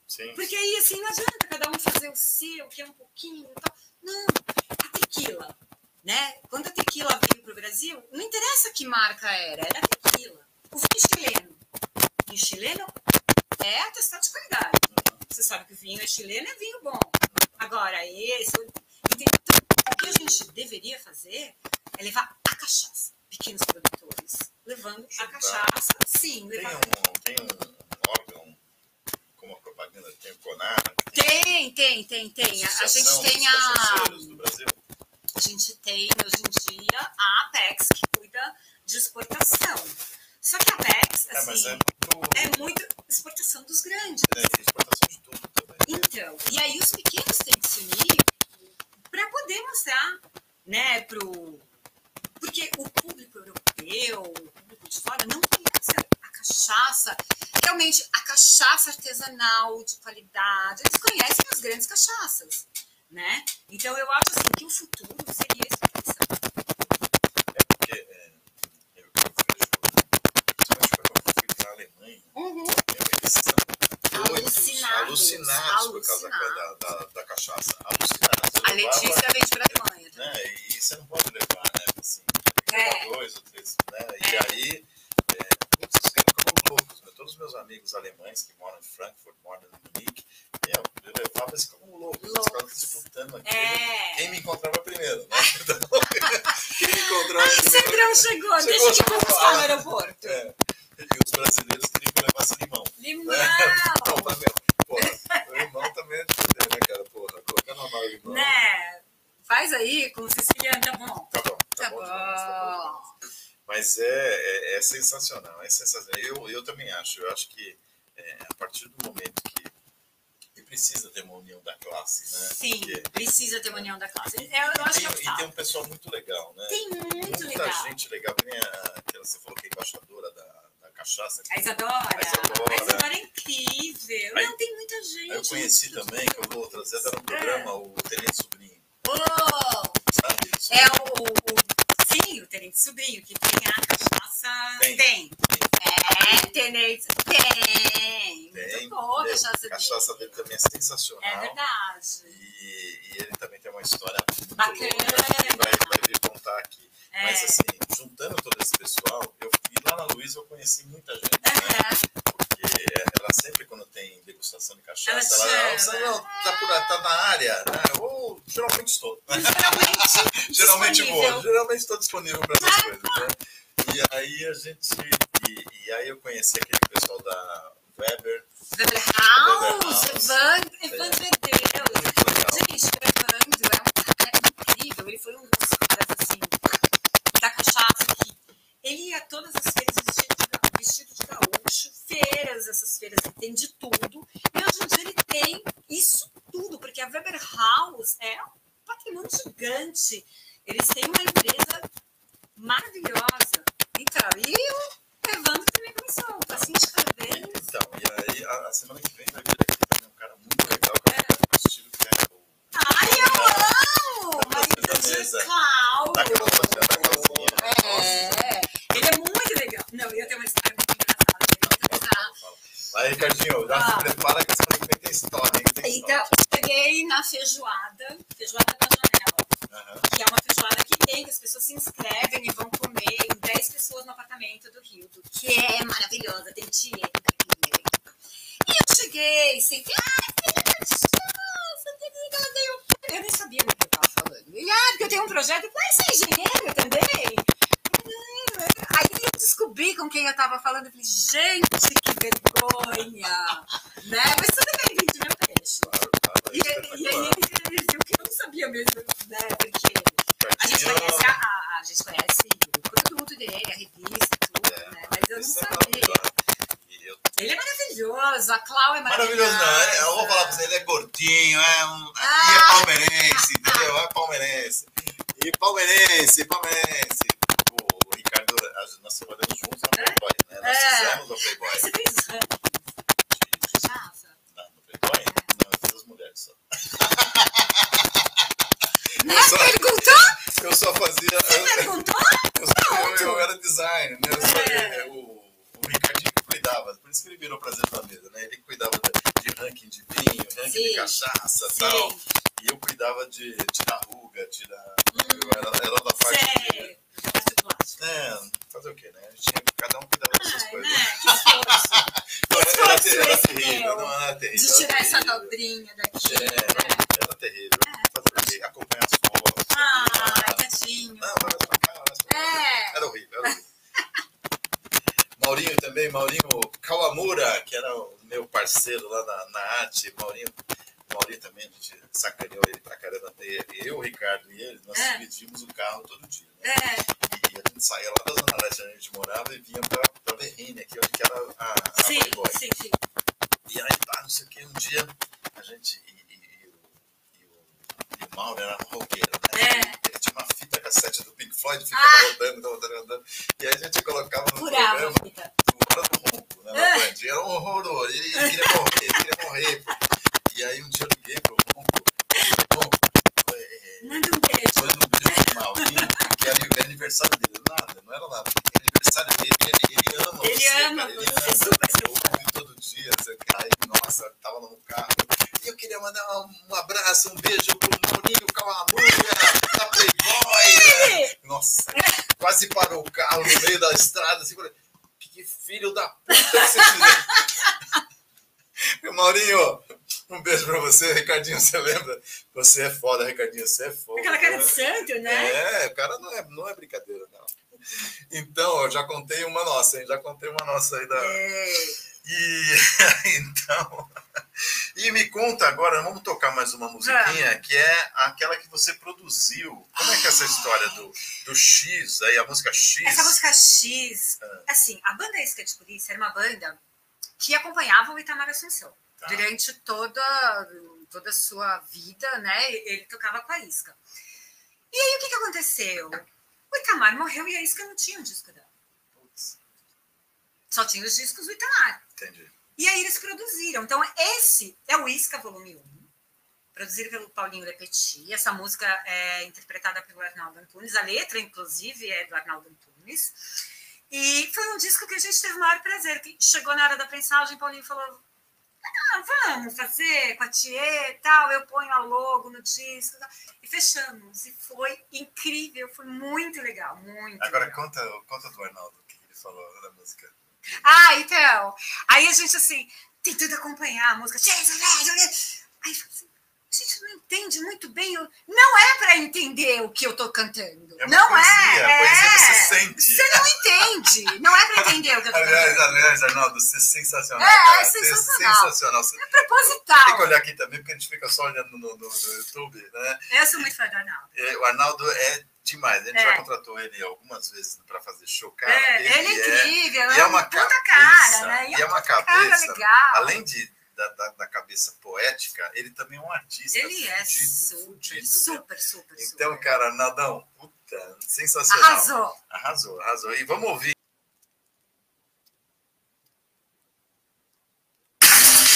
Sim. Porque aí, assim, não adianta cada um fazer o seu, que é um pouquinho e tal. Não, a tequila, né? Quando a tequila veio para o Brasil, não interessa que marca era, era tequila. O vinho chileno. Vinho chileno é atestado de qualidade. Você sabe que o vinho é chileno, é vinho bom. Agora, esse... Então, o que a gente deveria fazer é levar a cachaça, pequenos produtores. Levando a cachaça, sim. Tem Levar... um, tem um órgão, como a propaganda tem o CONAR, que Tem, tem, tem, tem. A, a gente tem a... Cachaceiros do Brasil. A gente tem, hoje em dia, a Apex, que cuida de exportação. Só que a Apex, É, assim, é muito. é muito exportação dos grandes. É, exportação de tudo também. Então, e aí os pequenos têm que se unir para poder mostrar, né, pro... Porque o público europeu, o público de fora, não conhece a cachaça, realmente a cachaça artesanal de qualidade. Eles conhecem as grandes cachaças, né? Então eu acho assim que o futuro seria a Alucinados, por causa da, da, da, cachaça. Alucinados. A Letícia vem para a Alemanha também. né, e você não pode levar, né? Assim, É. dois ou três, né? E aí, é, putz, assim, como loucos, né? Todos os meus amigos alemães que moram em Frankfurt, moram em Munique, meu, eu levava eles como loucos, eles ficavam disputando aqui. É. Quem me encontrava primeiro, né? Então, quem me encontrava Ai, primeiro. Sandrão chegou, Chegou, deixa chegou. buscar no aeroporto. É. E os brasileiros queriam que eu levasse limão. Limão! Não, tá meu. Porra, o limão também é de poder, né, cara? Porra, colocar na mala limão. Né? Faz aí com o siciliano, tá bom. Tá bom, tá, Tá bom. demais, tá bom bom. Mas é, é, é sensacional, é sensacional. Eu, eu também acho. Eu acho que é, a partir do momento que, que precisa ter uma união da classe, né? Sim, Porque- precisa ter uma união da classe. Eu, eu acho e, que é tem, que e tem um pessoal muito legal, né? Tem muito Muita legal. gente legal, que nem a, aquela você falou que é embaixadora da, da cachaça. A Isadora. A Isadora. A Isadora é incrível. Aí- Não, tem muita gente. Eu conheci também, que eu vou trazer até no programa, o Tenente Sobrinho, É o, o- Sim, o Tenente Sobrinho, que tem a cachaça. Tem. Tem. É, Tenente. Tem. Tem, Muito boa a cachaça a dele. cachaça dele também é sensacional. É verdade. E, e ele também tem uma história muito Bacana. louca que vai, vai vir contar aqui. É. Mas assim, juntando todo esse pessoal, eu, e lá na Luísa eu conheci muita gente, né? Porque ela sempre, quando degustação de cachaça, Ela ela, chama. ela, não, tá, por, tá na área, né? Eu geralmente estou. Geralmente, geralmente vou, geralmente estou disponível para essas coisas, né? E aí a gente. E, e aí eu conheci aquele pessoal da Weber. Weber House. Evandro, Evandro Medeiros. Legal. Gente, o Evandro é um cara incrível. Ele foi um dos caras, assim, da cachaça que ele ia todas as feiras vestido de, vestido de gaúcho, feiras, essas feiras que tem de tudo. E hoje em dia ele tem isso tudo, porque a Weber House é um patrimônio gigante. Eles têm uma empresa estava falando, eu falei, gente, que vergonha, né? Mas tudo bem, vinte meu peixe. Claro, claro, é E, e aí ele, viu que eu não sabia mesmo, né? Porque a gente conhece a, a, gente conhece o produto dele, a revista tudo, É, né? Mas eu não é sabia. Ele é maravilhoso, a Clau é maravilhosa. Maravilhoso, não. é- Eu vou falar pra você, ele é gordinho, é um. É você é foda. Aquela cara de santo, né? É, o cara não é, não é brincadeira, não. Então, eu já contei uma nossa, hein? Já contei uma nossa aí da. É. E então. E me conta agora, vamos tocar mais uma musiquinha, que é aquela que você produziu. Como é que é essa história do, do X, aí a música X? Essa música X, Ah. assim, a banda Isca de Polícia era uma banda que acompanhava o Itamar Assunção Tá. durante toda, toda a sua vida, né? Ele tocava com a Isca. E aí o que, que aconteceu? O Itamar morreu e a Isca não tinha o disco dela. Putz, Só tinha os discos do Itamar. entendi. E aí eles produziram. Então, esse é o Isca Volume 1, produzido pelo Paulinho Lepetit. Essa música é interpretada pelo Arnaldo Antunes. A letra, inclusive, é do Arnaldo Antunes. E foi um disco que a gente teve o maior prazer. Que chegou na hora da prensagem, Paulinho falou: ah, vamos fazer com a Thier e tal, eu ponho a logo no disco. e tal." E fechamos. E foi incrível, foi muito legal, muito Agora legal. conta, conta do Arnaldo, o que ele falou da música. Ah, então. Aí a gente, assim, tentando acompanhar a música. Aí eu falei assim, a gente não entende muito bem. Não é para entender o que eu tô cantando. É não poesia, é? poesia é. você sente. Você não entende. Não é pra entender o que eu tô Aliás, falando. aliás, Arnaldo, você é sensacional. É, é Você sensacional. sensacional. Você É tem que proposital. olhar aqui também, porque a gente fica só olhando no, no- no YouTube, né? Eu sou muito fã do Arnaldo. É, O Arnaldo é demais. A gente É. já contratou ele algumas vezes para fazer show, cara. É, ele é incrível, e é é uma puta cabeça, cara, né? e é uma cabeça, cara legal. Além de, da, da, da cabeça poética, ele também é um artista. Ele é fudido, super, fudido, super, super, Então, super. cara, Arnaldão, puta, sensacional. Arrasou. Arrasou, arrasou. E vamos ouvir.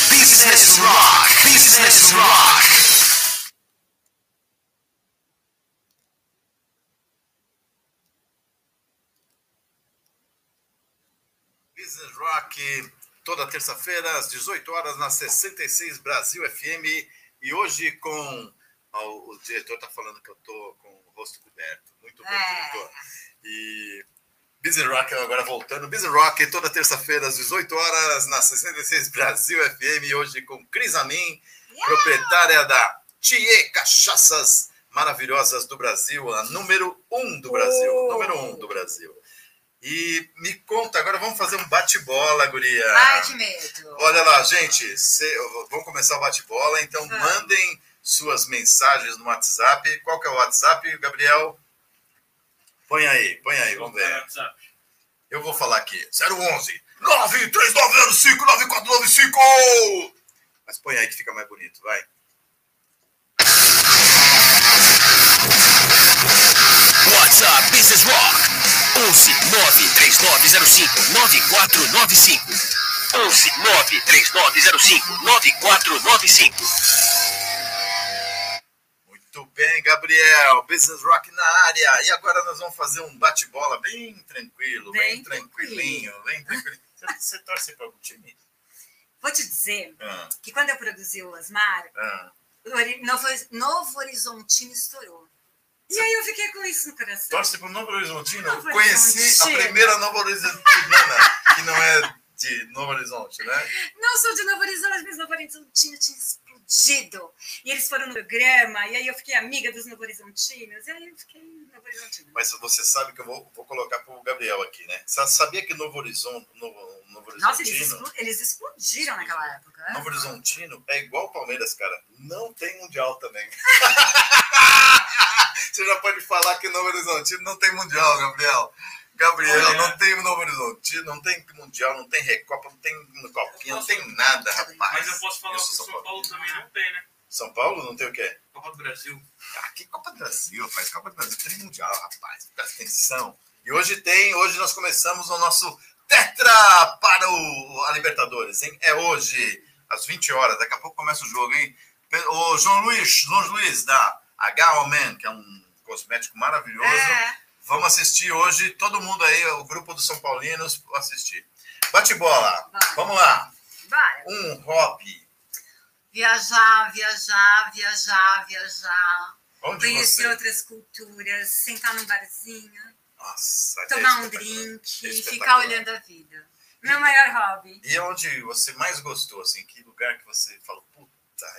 Business Rock. Business Rock. Business Rock, toda terça-feira, às 18 horas, na 66 Brasil FM. E hoje com. ó, o diretor está falando que eu tô com o rosto coberto. Muito bem, É. diretor. E. Business Rock, agora voltando. Business Rock, toda terça-feira, às 18 horas, na 66 Brasil FM. Hoje com Cris Amin, proprietária da Thier Cachaças Maravilhosas do Brasil, a número um do Brasil. Oh. Número um do Brasil. E me conta, agora vamos fazer um bate-bola, guria. Ai, que medo. Olha lá, gente, cê- vamos começar o bate-bola, então Vamos. mandem suas mensagens no WhatsApp. Qual que é o WhatsApp, Gabriel? Põe aí, põe aí, vamos ver. Eu vou falar aqui. 011 93905 9495 Mas põe aí que fica mais bonito, vai. WhatsApp Business Rock 11 93905 9495 11 93905 9495 Muito bem, Gabriel. Business Rock na área. E agora nós vamos fazer um bate-bola bem tranquilo, bem, Bem tranquilinho, bem tranquilinho. Você, você torce para algum time? Vou te dizer Ah, que quando eu produzi o Asmar, ah. o Novo, Novo Horizontino estourou. E aí eu fiquei com isso no coração. Torce para o Novo Horizontino? Novo Conheci a Horizontino. primeira Novo Horizontina, que não é de Novo Horizonte, né? Não sou de Novo Horizonte, mas Novo Horizontino tinha explodido. E eles foram no programa, e aí eu fiquei amiga dos Novo Horizontinos, e aí eu fiquei Novo Horizontino. Mas você sabe que eu vou, vou colocar para o Gabriel aqui, né? Você sabia que Novo Horizonte, Novo, Novo Nossa, eles, Horizontino, explo- eles explodiram naquela época. né? Novo Horizontino é igual o Palmeiras, cara. Não tem mundial também. Você já pode falar que Novo Horizontino não tem mundial, Gabriel. Gabriel, Olha. não tem Novo Horizontino, não tem mundial, não tem Recopa, não tem Copinha, não tem nada, rapaz. Mas eu posso falar Eu que São São Paulo Paulo. também não tem, né? São Paulo não tem o quê? Copa do Brasil. Ah, que Copa do Brasil, rapaz. Copa do Brasil tem mundial, rapaz. Presta atenção. E hoje tem, hoje nós começamos o nosso Tetra para o, a Libertadores, hein? É hoje, às 20 horas. Daqui a pouco começa o jogo, hein? O João Luiz, João Luiz, da H Man, que é um cosmético maravilhoso. É, Vamos assistir hoje, todo mundo aí, o grupo dos São Paulinos, assistir. Bate bola. Vamos lá. Um hobby. Viajar, viajar, viajar, viajar. Onde Conhecer você... outras culturas, sentar num barzinho, Nossa, é tomar um drink, É ficar olhando a vida. Meu maior hobby. E onde você mais gostou, assim, que lugar que você falou, puta,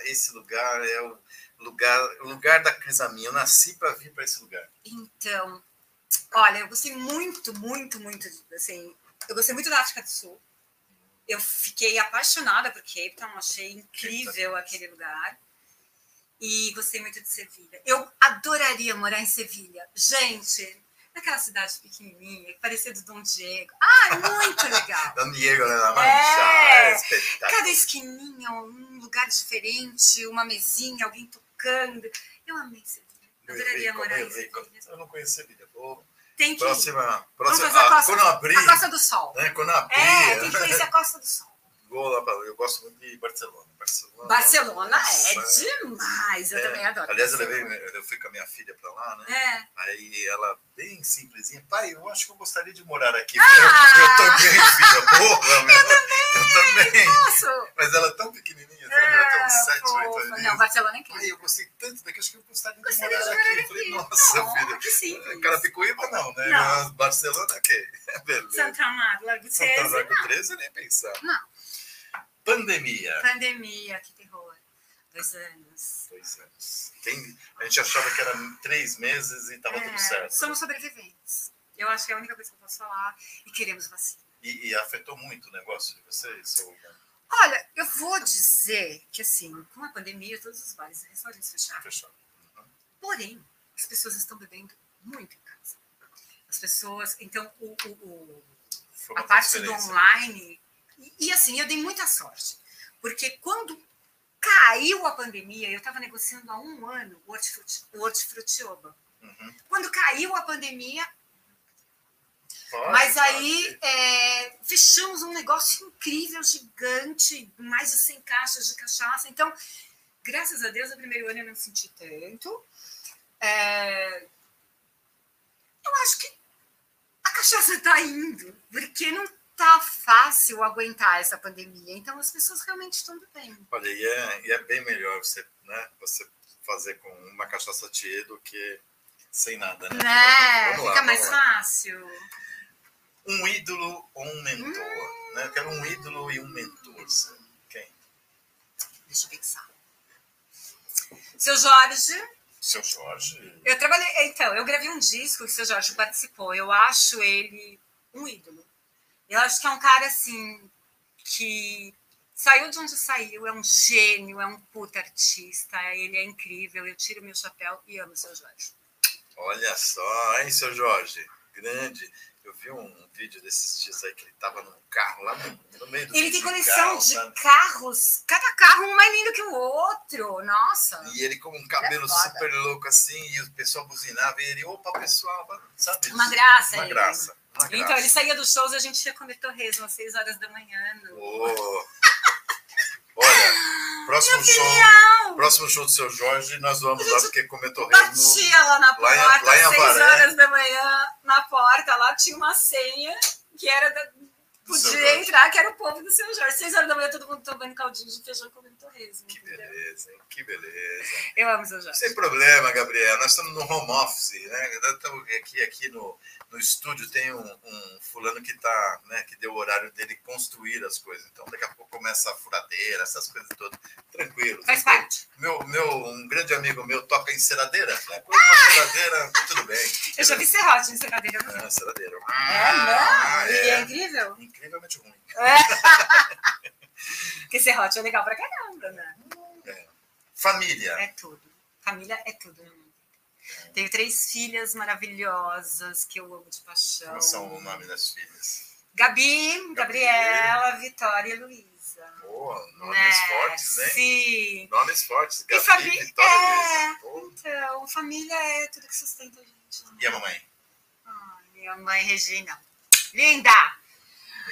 esse lugar é o lugar, o lugar da Crisaminha, eu nasci para vir para esse lugar. Então, olha, eu gostei muito, muito, muito, assim, eu gostei muito da África do Sul. Eu fiquei apaixonada por Cape Town, achei incrível aquele lugar. E gostei muito de Sevilha. Eu adoraria morar em Sevilha. Gente, naquela cidade pequenininha, parecida do Dom Diego. Ah, muito legal. Don Diego né, É. é. Cada esquininha, um lugar diferente, uma mesinha, alguém tocando. Eu amei Sevilha. Adoraria Eu- morar eu- em eu- Sevilha. Eu não conheço Sevilha. Vou- Tem que ir. Próxima, Vamos próxima fazer a ah, costa, quando abrir, a Costa do Sol. né, quando abrir, É, tem que conhecer a Costa do Sol. Vou lá pra, eu gosto muito de Barcelona. Barcelona, Barcelona é Nossa, demais. Eu é. também adoro. Aliás, eu, levei, eu fui com a minha filha para lá, né? É. Aí ela, bem simplesinha, pai, eu acho que eu gostaria de morar aqui. Ah! Eu, eu também, filha, porra, meu. Eu também. Nossa. Mas ela é tão pequenininha, sabe? ela tem uns É, 7, 8 fofa. anos. Não, Barcelona é Pai, incrível. eu gostei tanto daqui, acho que eu gostaria de Gostaria morar de aqui. morar Eu falei, aqui. nossa, Não, filha. que simples. Carapicuíba não, né? Não. Barcelona, ok. Beleza. Santa Amaro, Santa 13, Amaro não. 13, nem pensar. Não. Pandemia. Pandemia, que terror. Dois anos. Dois anos. Quem, a gente achava que era três meses e estava tudo É, certo. somos sobreviventes. Eu acho que é a única coisa que eu posso falar. E queremos vacina. E, e afetou muito o negócio de vocês? Ou... Olha, eu vou dizer que, assim, com a pandemia, todos os bares e restaurantes fecharam. Fechou. Porém, as pessoas estão bebendo muito em casa. As pessoas. Então, o, o- o- a parte do online. E, assim, eu dei muita sorte. Porque quando caiu a pandemia, eu estava negociando há um ano o hortifruti, o hortifrutioba. Uhum. Quando caiu a pandemia, Pode, mas aí é, fechamos um negócio incrível, gigante, mais de 100 caixas de cachaça. Então, graças a Deus, no primeiro ano eu não senti tanto. É, eu acho que a cachaça está indo, porque não tá fácil aguentar essa pandemia. Então, as pessoas realmente estão bem. Olha, e é, e é bem melhor você, né, você fazer com uma cachaça tiê do que sem nada, né? Vamos lá, Fica mais fácil. Um ídolo ou um mentor? Hum. Né? Eu quero um ídolo e um mentor. Quem? Deixa eu pensar. Seu Jorge. Seu Jorge? Eu trabalhei. Então, eu gravei um disco que o seu Jorge participou. Eu acho ele um ídolo. Eu acho que é um cara assim que saiu de onde saiu, é um gênio, é um puta artista, ele é incrível. Eu tiro meu chapéu e amo o seu Jorge. Olha só, hein, seu Jorge? Grande. Eu vi um vídeo desses dias aí que ele tava num carro lá no, meio do Ele tem coleção de sabe? carros, cada carro um mais lindo que o outro. Nossa. E ele com um cabelo É super louco assim, e o pessoal buzinava, e ele, opa, pessoal, sabe? Uma graça, Uma ele. graça. Uma graça. Então, ele saía dos shows e a gente ia comer torresmo às 6 horas da manhã. No... Ô. Olha, próximo show, próximo show do seu Jorge, nós vamos lá porque comer torresmo. Batia lá na Lá em- porta, lá em às 6 Avaré. horas da manhã, na porta. Lá tinha uma senha que era da... Podia Jorge. entrar, que era o povo do seu Jorge. 6 horas da manhã, todo mundo tomando caldinho de feijão comendo torresmo. Que entendeu? beleza, hein? Que beleza. Eu amo o seu Jorge. Sem problema, Gabriel. Nós estamos no home office, né? Nós estamos aqui, aqui no, no estúdio tem um, um fulano que tá, né, que deu o horário dele construir as coisas. Então daqui a pouco começa a furadeira, essas coisas todas. Tranquilo. Faz tranquilo. parte. Meu, meu, um grande amigo meu toca em ceradeira. Né? Uma ceradeira, tudo bem. Eu já vi serrote em ceradeira. não. É, ceradeira. É, não? E é é. incrível? Incrivelmente ruim. É. Porque serrote é legal pra caramba, né? Família. É tudo. Família é tudo mundo. Tenho três filhas maravilhosas que eu amo de paixão. Como são o nome das filhas? Gabi, Gabriela, Vitória e Luísa. Pô, nomes Né? fortes, hein? Sim. Nomes fortes. E Gabi, família. Vitória e É, então, família é tudo que sustenta a gente. né? E a mamãe? Ai, minha mãe Regina. Linda!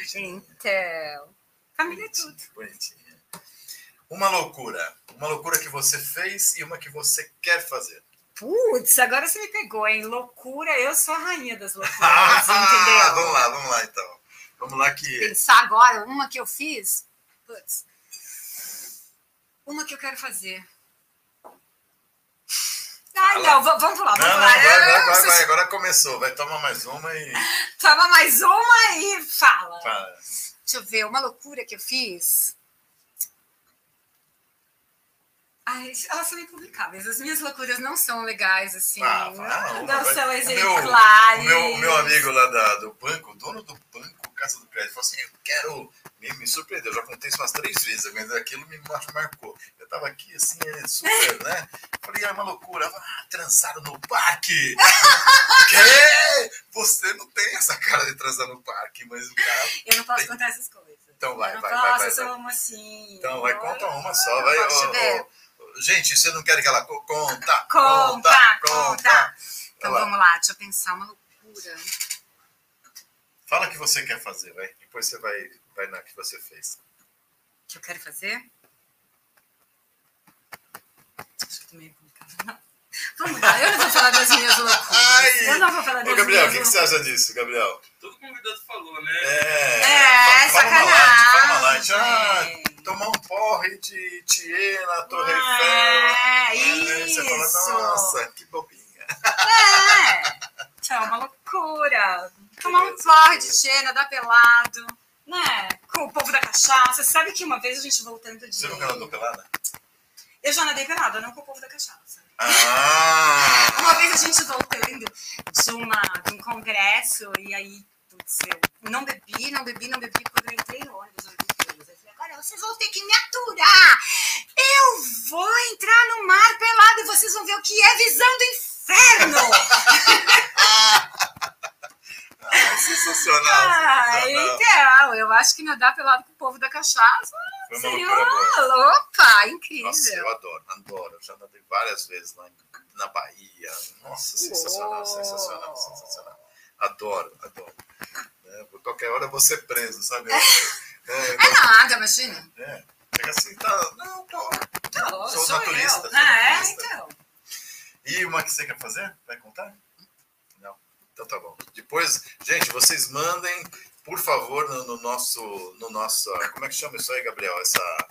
Então, família é tudo. Bonitinha. Uma loucura. Uma loucura que você fez e uma que você quer fazer. Putz, agora você me pegou, hein? Loucura, eu sou a rainha das loucuras, entendeu? vamos lá, vamos lá então. Vamos lá que. Pensar agora, uma que eu fiz. Putz. Uma que eu quero fazer. Ah, não, va- vamos lá, Não, vamos não, lá. vai, vai, Eu- vai, vai. Agora começou. Vai tomar mais uma e. Toma mais uma e fala. Fala. Deixa eu ver, uma loucura que eu fiz. Ai, elas são impublicáveis. As minhas loucuras não são legais, assim. Ah, não, não vai. são O meu- exemplares. O meu, o meu amigo lá da- do banco, o dono do banco, Casa do Crédito, falou assim: Eu quero. Me, me surpreendeu, já contei isso umas três vezes, mas aquilo me mar- marcou. Eu tava aqui assim, ele super, né? Falei: É uma loucura. Ah, transaram no parque. Quê? Você não tem essa cara de transar no parque, mas o cara. Eu não posso Tem- contar essas coisas. Então vai, vai, posso, vai, vai, eu sou uma assim. Então vai, conta uma só. Vai, Gente, você não quer que ela co- conta? Conta, conta. Então vamos lá, deixa eu pensar uma loucura. Fala o que você quer fazer, vai. Depois você vai, vai na que você fez. que eu quero fazer? Acho que tô meio complicado. Vamos lá, eu não vou falar das minhas loucuras. Ai! eu não vou falar das Ô, Gabriel, o que, que você acha disso, Gabriel? Todo convidado falou, né? É, É, fa- fala sacanagem. Ah, tomar um porre de Thier na Torre Eiffel. É, Aí você fala, isso. nossa, que bobinha. É, tchau, uma loucura. Tomar um porre de Xena, dar pelado, né? Com o povo da cachaça. Você sabe que uma vez a gente voltando de... Você nunca andou pelada? Eu já nadei pelada, não com o povo da cachaça. Ah! Uma vez a gente voltando de, uma, de um congresso, e aí, putz, eu não bebi, não bebi, não bebi, quando eu entrei no ônibus. Eu falei, agora vocês vão ter que me aturar. Eu vou entrar no mar pelado e vocês vão ver o que é visão do inferno. Ah, sensacional! ah, sensacional. então, eu acho que nadar pelado com o povo da cachaça Foi seria opa, incrível. Nossa, eu adoro, adoro. Eu já nadei várias vezes lá na Bahia. Nossa, sensacional, Uou. sensacional, sensacional. Adoro, adoro. É, por qualquer hora eu vou ser preso, sabe? É, É nada, imagina. é, Chega assim, tá. Não, tô. Não, Sou sou naturista, eu. sou é, naturista. então. E uma que você quer fazer? Vai contar? Então tá bom. Depois, gente, vocês mandem, por favor, no, no nosso. No nosso. Como é que chama isso aí, Gabriel? Essa.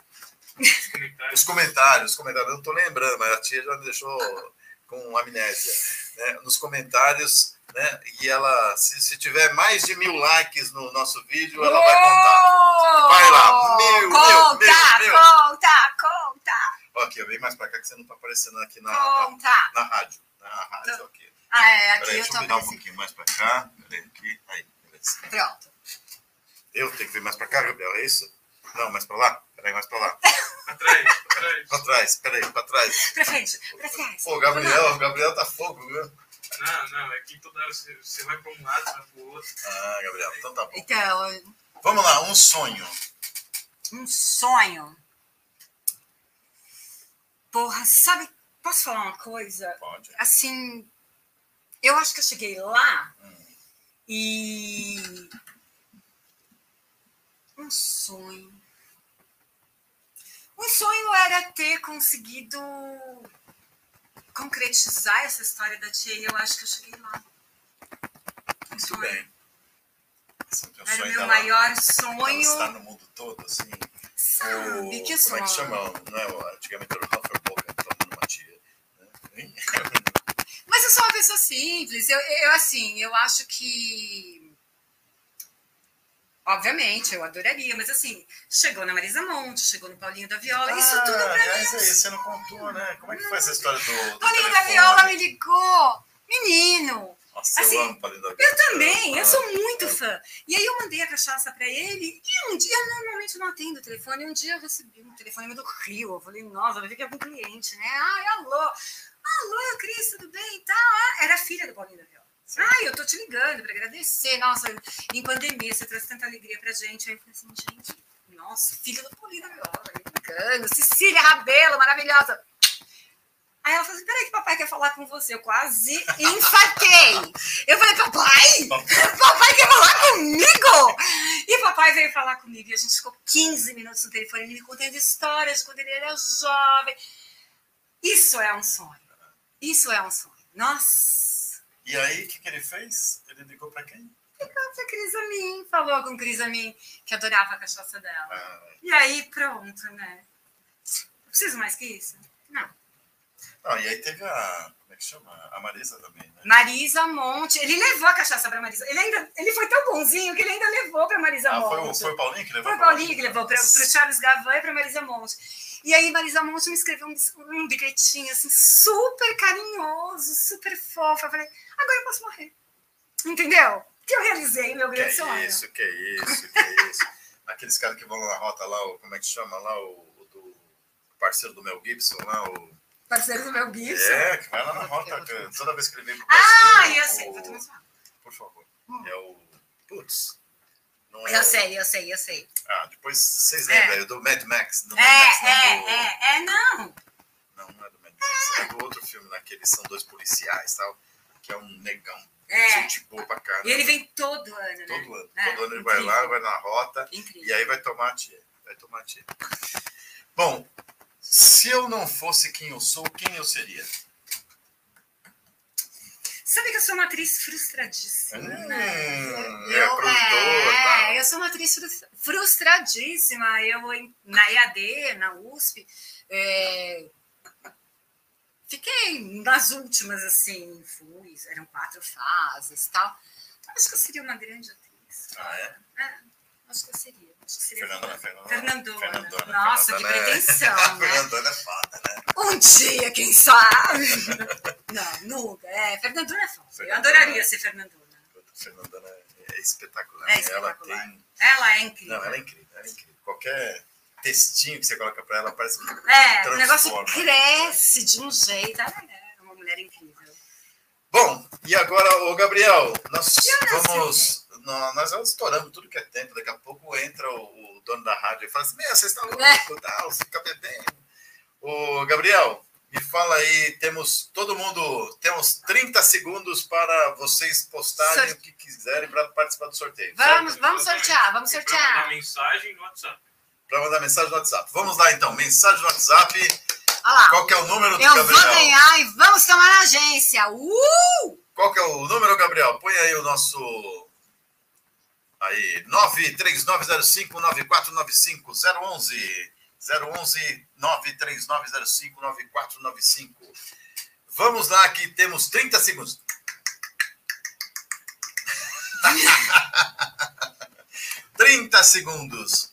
Os comentários. Os comentários, os comentários, eu não tô lembrando, mas a tia já me deixou com amnésia. Né? Nos comentários, né? E ela, se, se tiver mais de mil likes no nosso vídeo, ela vai contar. Vai lá, meu, conta, meu, meu. conta, conta, Ó, aqui, vem mais pra cá que você não tá aparecendo aqui na, na, conta. na rádio. Na rádio, aqui. Ah, é, aqui Peraí, eu deixa tô eu virar um pouquinho mais pra cá. Peraí, aqui. Aí, beleza. Pronto. Eu tenho que vir mais pra cá, Gabriel, é isso? Não, mais pra lá? Peraí, mais pra lá. Atrás, atrás. Pra trás, peraí, pra trás. Pra frente, pra trás. Pô, Gabriel, o Gabriel tá fogo, viu? Não, não, é que toda hora você, você vai pra um lado, você vai pro outro. Ah, Gabriel, então tá bom. Então, Vamos lá, um sonho. um sonho. Porra, sabe, posso falar uma coisa? Pode. Assim, eu acho que eu cheguei lá e. Um sonho. Um sonho era ter conseguido concretizar essa história da tia e eu acho que eu cheguei lá. Um Muito sonho. bem. Teu Era o sonho meu maior sonho. estar no mundo todo, assim. Sabe O- que como é sonho? que chama? Não é, antigamente era o Humphrey Bogart, tomando uma tia. né? Mas eu sou uma pessoa simples. Eu, eu assim, eu acho que. Obviamente, eu adoraria, mas assim, chegou na Marisa Monte, chegou no Paulinho da Viola, isso Ah, tudo pra mim. aliás, é isso, você não contou, né? Como é que foi essa história do, do Paulinho da telefone? Viola me ligou. Menino, Nossa, assim, eu amo Paulinho da Viola. eu também, eu sou muito é. fã. E aí eu mandei a cachaça pra ele, e um dia, eu normalmente não atendo o telefone, um dia eu recebi um telefone do Rio. Eu falei, nossa, vai ver que é algum cliente, né? Ai, alô, alô, Cris, tudo bem e tal? Ah, Era filha do Paulinho da Viola. Ai, eu tô te ligando pra agradecer. Nossa, em pandemia você trouxe tanta alegria pra gente. Aí eu falei assim, gente, nossa, filha do Paulinho da Viola, me ligando. Cecília Rabelo, maravilhosa. Aí ela falou assim: peraí, que papai quer falar com você. Eu quase infartei. Eu falei, papai? Papai quer falar comigo? E papai veio falar comigo. E a gente ficou 15 minutos no telefone, ele me contando histórias quando ele era jovem. Isso é um sonho. Isso é um sonho. Nossa. E aí, o que, que ele fez? Ele ligou pra quem? Nossa, Cris Amin. Falou com Cris Amin, que adorava a cachaça dela. Ah, E aí, pronto, né? Preciso mais que isso? Não. não, e aí teve a. Como é que chama? A Marisa também, né? Marisa Monte. Ele levou a cachaça pra Marisa. Ele ainda ele foi tão bonzinho que ele ainda levou pra Marisa Ah, Monte. foi o, foi o Paulinho que levou? Foi o pra Paulinho que levou para o Charles Gavan e para Marisa Monte. E aí Marisa Monte me escreveu um, um bilhetinho assim, super carinhoso, super fofo. Eu falei, agora eu posso morrer. Entendeu? Que eu realizei meu Que grande é sonho. isso, que é isso, que é isso. Aqueles caras que vão lá na rota lá, o, como é que chama lá, o, o do parceiro do Mel Gibson lá, o. Parceiro do meu Gibson. É, que vai lá na rota, que toda vez que ele vem pro Ah, Brasil. eu sei, o-. Por favor. É o. Putz. É Eu sei, eu sei, eu sei. Ah, depois vocês É. lembram, é. do Mad Max. Do É, Mad Max, não, é, do- é, é, não. Não, não é do Mad Max, é do outro filme lá, que eles são dois policiais tal, que é um negão. É. Gente boa pra caramba. E ele vem todo ano, né? Todo ano. É, Todo ano ele vai lá, vai na rota Incrível. e aí vai tomar tia. Vai tomar tia. Bom, se eu não fosse quem eu sou, quem eu seria? Sabe que eu sou uma atriz frustradíssima, Hum, né? é tá. é, eu sou uma atriz frus- frustradíssima. Eu, na EAD, na USP, é, fiquei nas últimas, assim, fui, eram quatro fases e tal. Acho que eu seria uma grande atriz. Ah, é? É, Acho que eu seria. Fernandona. Fernandona. Fernandona. Nossa, que Fernandona é- pretensão, né? Fernandona é foda, né? Um dia, quem sabe? Não, nunca. É, Fernandona é foda. Eu Fernandona. adoraria ser Fernandona. Fernandona é espetacular. É Ela espetacular. tem. Ela é incrível. Não, ela é incrível, ela é incrível. Qualquer textinho que você coloca pra ela parece que É, o negócio transforma. cresce de um jeito. Ela é uma mulher incrível. Bom, e agora, ô Gabriel, nós vamos. Nós já estouramos tudo que é tempo. Daqui a pouco entra o, o dono da rádio e fala assim: Meu, você está louco, É. tal, você fica bebendo. Ô, Gabriel, me fala aí, temos todo mundo, temos 30 segundos para vocês postarem Sor- o que quiserem para participar do sorteio. Vamos, certo? vamos sortear, vamos sortear. mandar mensagem no WhatsApp. Para mandar mensagem no WhatsApp. Vamos lá então, mensagem no WhatsApp. Olha lá. Qual que é o número do Eu Gabriel? vou ganhar e vamos tomar na agência. Uh! Qual que é o número, Gabriel? Põe aí o nosso. Aí, 93905-9495, 011 011 93905-9495. Vamos lá, que temos 30 segundos. Trinta segundos.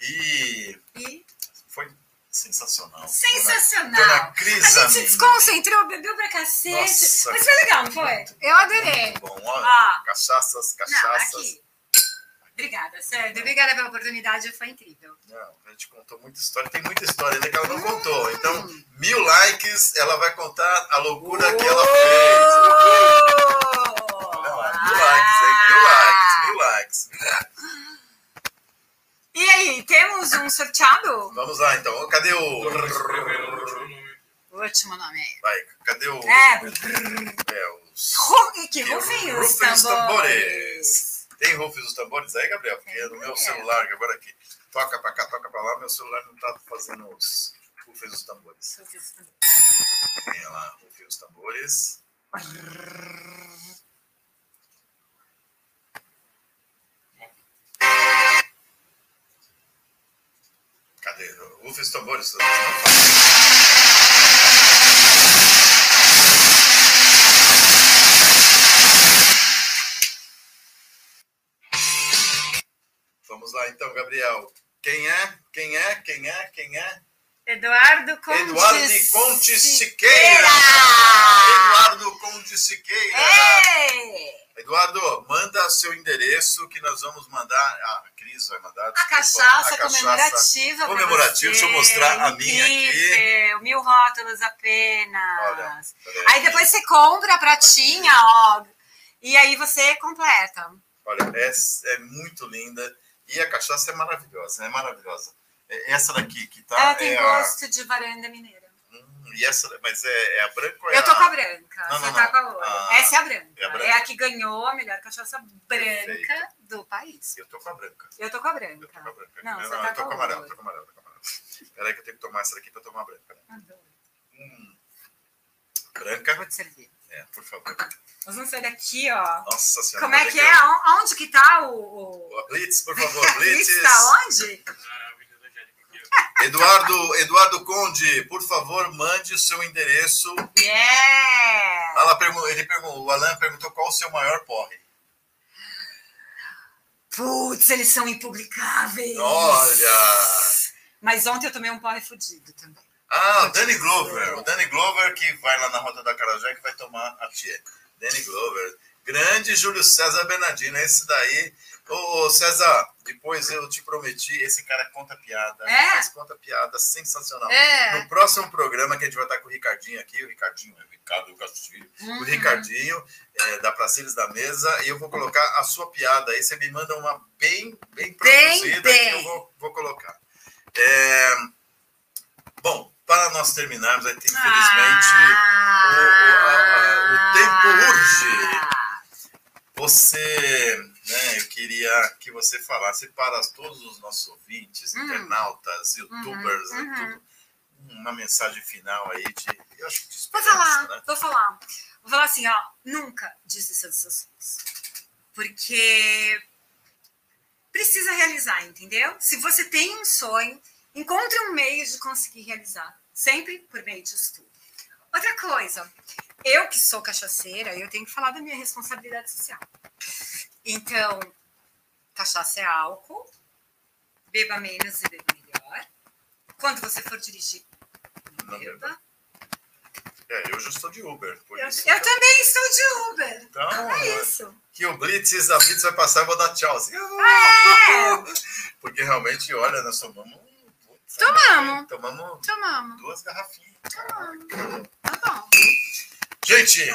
E E foi sensacional. sensacional. Dona Cris A gente se desconcentrou, bebeu pra cacete. Nossa. Mas foi legal, não foi? Eu adorei. Bom. Ó, Ah. Cachaças, Não, cachaças. aqui. Obrigada, sério. Obrigada pela oportunidade, foi incrível. Não, a gente contou muita história. Tem muita história ainda que ela não contou. Então, mil likes, ela vai contar a loucura que ela fez. Mil likes, hein? Mil likes, mil likes. E aí, temos um sorteado? Vamos lá, então. Cadê o o... último nome. Aí. Vai, cadê o... É. É, os... Que rufem os os tambores. tambores. Tem rufem os tambores aí, Gabriel? Porque no meu É. celular, agora aqui, toca pra cá, toca pra lá, meu celular não tá fazendo os rufem os tambores. Tem lá, rufem os tambores. Cadê? Rufem os tambores. Não fala. Lá então, Gabriel. Quem é? Quem é? Quem é? Quem é? Eduardo Conde Eduardo de Conte Siqueira! Eduardo Conde Siqueira! Ei! Eduardo, manda seu endereço que nós vamos mandar. Ah, a Cris vai mandar. A desculpa, cachaça a cachaça. comemorativa. pra comemorativa. Deixa eu mostrar a minha aqui. Mil rótulos apenas. Olha. Aí depois você compra a pratinha, ó. E aí você completa. Olha, essa é muito linda. E a cachaça é maravilhosa, é maravilhosa. É Essa daqui que tá. Ela tem é a- gosto de varanda mineira. Hum, e essa, mas é, é a branca ou é Eu tô a... com a branca, Não, você não, tá não. com a outra. Ah, Essa é a branca. é a É a, branca. que ganhou a melhor cachaça branca Perfeito. do país. Eu tô com a branca. Eu tô com a Eu branca. tô com a branca. Não, eu, você eu tá tô com a a amarela, tô com a amarela, tô com a amarela. Peraí que eu tenho que tomar essa daqui pra tomar a branca. Adoro. Hum. Branca. Vou te servir. É, por favor. Nós vamos sair daqui, ó. Nossa senhora. Como é que é? On- Onde que tá o... o... O Blitz, por favor, Blitz. Isso tá onde? Eduardo, Eduardo Conde, por favor, mande o seu endereço. Yeah! Ela pergun- ele perguntou, o Alan perguntou qual o seu maior porre. Putz, eles são impublicáveis. Olha! Mas ontem eu tomei um porre fudido também. Ah, o Danny Glover. O Danny Glover que vai lá na Rota da Carajé que vai tomar a tia. Danny Glover. Grande Júlio César Bernardino. Esse daí. Ô, César, depois eu te prometi, esse cara conta piada. É? Mas conta piada sensacional. É. No próximo programa que a gente vai estar com o Ricardinho aqui, o Ricardinho, é o Ricardo Castilho, Uhum. o Ricardinho, é, da Praceres da Mesa, e eu vou colocar a sua piada. Aí você me manda uma bem, bem produzida bem. que eu vou, vou colocar. É, Bom, para nós terminarmos, aí, infelizmente, Ah. o- o- a- o tempo urge. Você, né, eu queria que você falasse para todos os nossos ouvintes, Hum. internautas, youtubers, Uhum, e tudo, uma mensagem final aí de, eu acho que de Vou falar, né? vou falar. Vou falar assim, ó, nunca desista dos seus sonhos. Porque precisa realizar, entendeu? Se você tem um sonho, encontre um meio de conseguir realizar. Sempre por meio de estudo. Outra coisa, eu que sou cachaceira, eu tenho que falar da minha responsabilidade social. Então, cachaça é álcool, beba menos e beba melhor. Quando você for dirigir, Não beba. É, eu já estou de Uber. Por Eu, isso eu também estou de Uber. Então, É isso. que o Blitz, a Blitz vai passar e vou dar tchau. Assim, É, Porque realmente, olha, nós tomamos. Tomamos. Tomamos tomamos. duas garrafinhas. Tá bom. Gente,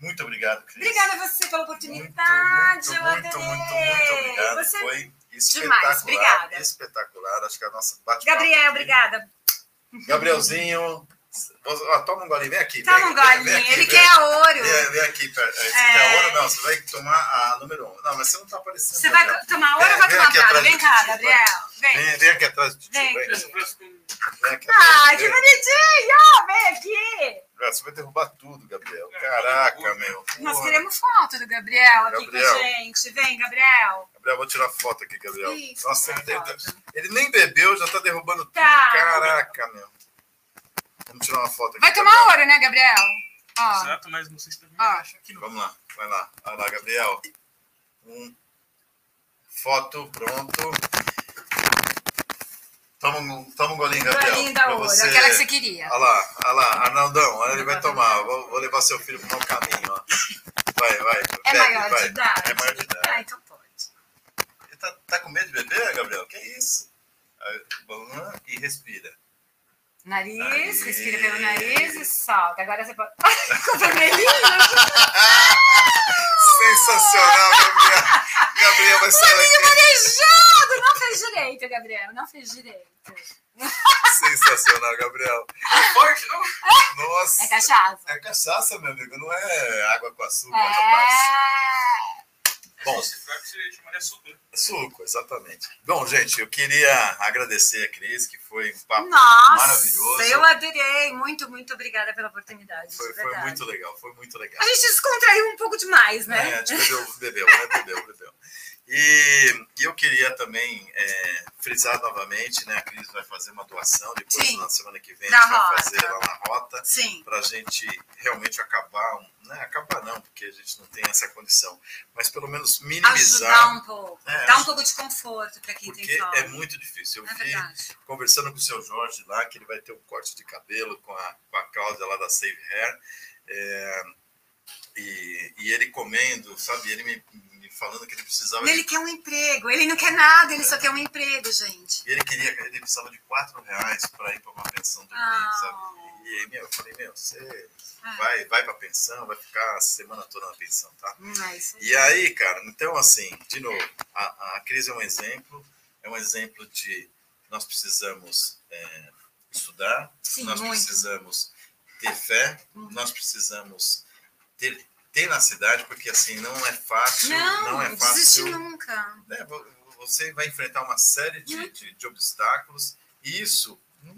muito obrigado, Cris. Obrigada a você pela Muito, oportunidade. muito, eu muito, muito, muito obrigado. Você... Foi espetacular. Demais, obrigada. Espetacular. Acho que a nossa bate Gabriel, obrigada. Gabrielzinho, ó, toma um golinho. Vem aqui. Toma vem, um vem, golinho. vem aqui, Ele vem. quer a ouro. Vem, vem aqui, perto. Você É. quer ouro? Não, você vai tomar a número um. Não, mas você não tá aparecendo. Você vai Gabriel. tomar ouro Vem, ou vai vem tomar prata? Vem cá, Gabriel. Vem. Vem, vem aqui atrás do tio. Vem Vem, aqui. Vem. Ai, que Vem. bonitinho! Vem aqui. Ah, Você vai derrubar tudo, Gabriel. Caraca, meu. Nós Porra. queremos foto do Gabriel aqui Gabriel. com a gente. Vem, Gabriel. Gabriel, vou tirar foto aqui, Gabriel. Isso, Nossa, ele, ele nem bebeu, já tá derrubando tudo. Tá. Caraca, meu. Vamos tirar uma foto aqui. Vai tomar Gabriel. ouro, né, Gabriel? Ó. Exato, mas não sei se também Ó. acha aqui. Vamos lá, vai lá. Vai lá, Gabriel. Um. Foto, pronto. Toma um, toma um golinho, Gabriel. Golinho da ouro, você. aquela que você queria. Olha lá, olha lá, Arnaldão, olha, ele vai tomar. Vou, vou levar seu filho pro mau caminho, ó. Vai, vai. É bebe, maior vai. de idade? É maior de idade. Ah, então pode. Ele tá, tá com medo de beber, Gabriel? Que isso? Aí, vamos lá e respira. Nariz, Nariz. respira pelo nariz e solta. Agora você pode. Ficou vermelhinho? Sensacional, Gabriel. Gabriel vai sair Maninho daqui. marejado! Não fez direito, Gabriel. Não fez direito. Sensacional, Gabriel. Forte, não? Nossa. É cachaça. É cachaça, meu amigo, não é água com açúcar, rapaz. É. Bom, Se for que você chamaria suco, né? suco, exatamente. Bom, gente, eu queria agradecer a Cris, que foi um papo Nossa, maravilhoso. eu adorei. Muito, muito obrigada pela oportunidade. Foi, foi muito legal, foi muito legal. A gente descontraiu um pouco demais, né? É, a gente bebeu, bebeu, né? Bebeu, bebeu. E, e eu queria também é, frisar novamente, né? A Cris vai fazer uma doação depois, Sim. na semana que vem, a Na gente vai rota. fazer lá na rota. Sim. para a gente realmente acabar, né? acabar não, porque a gente não tem essa condição, mas pelo menos Ajudar minimizar, um pouco. É, Dar um pouco de conforto para quem porque tem fome. é muito difícil. Eu É vi verdade. conversando com o seu Jorge lá, que ele vai ter um corte de cabelo com a, com a Cláudia lá da Save Hair, é, e, e ele comendo, sabe, ele me falando que ele precisava de Ele quer um emprego. Ele não quer nada, ele só quer um emprego, gente. E ele queria, ele precisava de quatro reais para ir para uma pensão do Ah. mês, sabe? E aí, meu, eu falei, meu, você vai, vai para pensão, vai ficar a semana toda na pensão, tá? Hum, é. E aí, cara, então assim, de novo, a, a crise é um exemplo, é um exemplo de nós precisamos é, estudar, Sim, nós muito. precisamos ter fé, nós precisamos ter tenacidade, porque assim, não é fácil, Não, não é desiste fácil nunca. né, vo- você vai enfrentar uma série de, de, de obstáculos e isso não,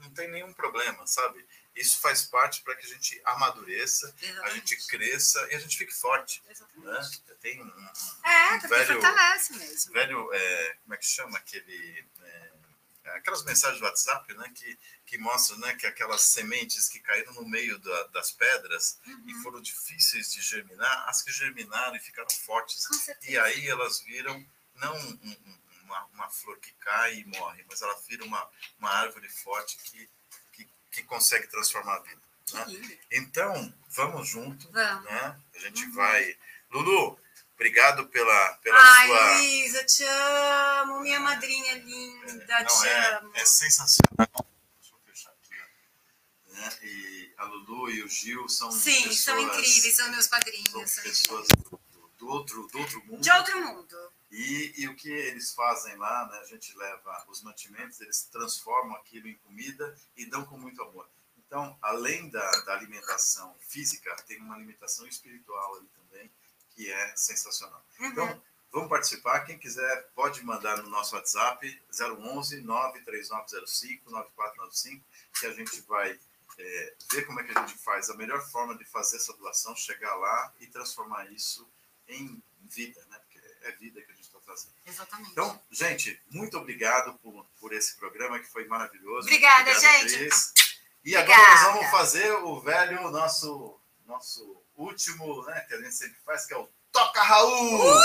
não, tem nenhum problema, sabe? Isso faz parte para que a gente amadureça, a Exatamente. gente cresça e a gente fique forte. Exatamente. Né? Tem um, um É, porque velho- fortalece mesmo. velho, é, como é que chama aquele... aquelas mensagens do WhatsApp, né, que, que mostram né, que aquelas sementes que caíram no meio da- das pedras Uhum. e foram difíceis de germinar, as que germinaram e ficaram fortes. E aí elas viram não um- um- uma, uma flor que cai e morre, mas ela vira uma, uma árvore forte que, que, que consegue transformar a vida. né? Então, vamos junto, Vamos. né? A gente Uhum. vai. Lulu, obrigado pela, pela Ai, sua. Luísa, te amo. Minha madrinha linda, Não, te é, amo. é sensacional. Deixa eu fechar aqui. né? E a Lulu e o Gil são Sim, pessoas, são incríveis, são meus são padrinhos. São pessoas incríveis. do, do outro, do outro mundo. De outro mundo. E, e o que eles fazem lá, né? A gente leva os mantimentos, eles transformam aquilo em comida e dão com muito amor. Então, além da, da alimentação física, tem uma alimentação espiritual ali também, que é sensacional. Uhum. Então, vamos participar. Quem quiser, pode mandar no nosso WhatsApp 011 93905 9495, que a gente vai é, ver como é que a gente faz a melhor forma de fazer essa doação, chegar lá e transformar isso em vida, né? Porque é vida que a gente está fazendo. Exatamente. Então, gente, muito obrigado por, por esse programa que foi maravilhoso. Obrigada, Muito gente. Cris. E Obrigada. agora nós vamos fazer o velho, nosso, nosso último, né? Que a gente sempre faz, que é o Toca Raul!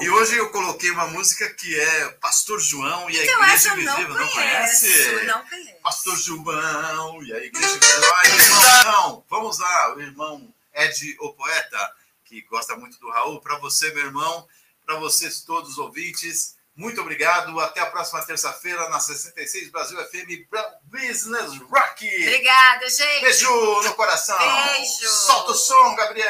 E hoje eu coloquei uma música que é Pastor João e a Então, Igreja não Invisível. Não, conheço, conhece? não conheço. Pastor João e a Igreja Invisível. Ah, irmão, não. Vamos lá, o irmão Ed, o poeta, que gosta muito do Raul. Para você, meu irmão, para vocês todos os ouvintes, muito obrigado. Até a próxima terça-feira na 66 Brasil FM Business Rock. Obrigada, gente. Beijo no coração. Beijo. Solta o som, Gabriel.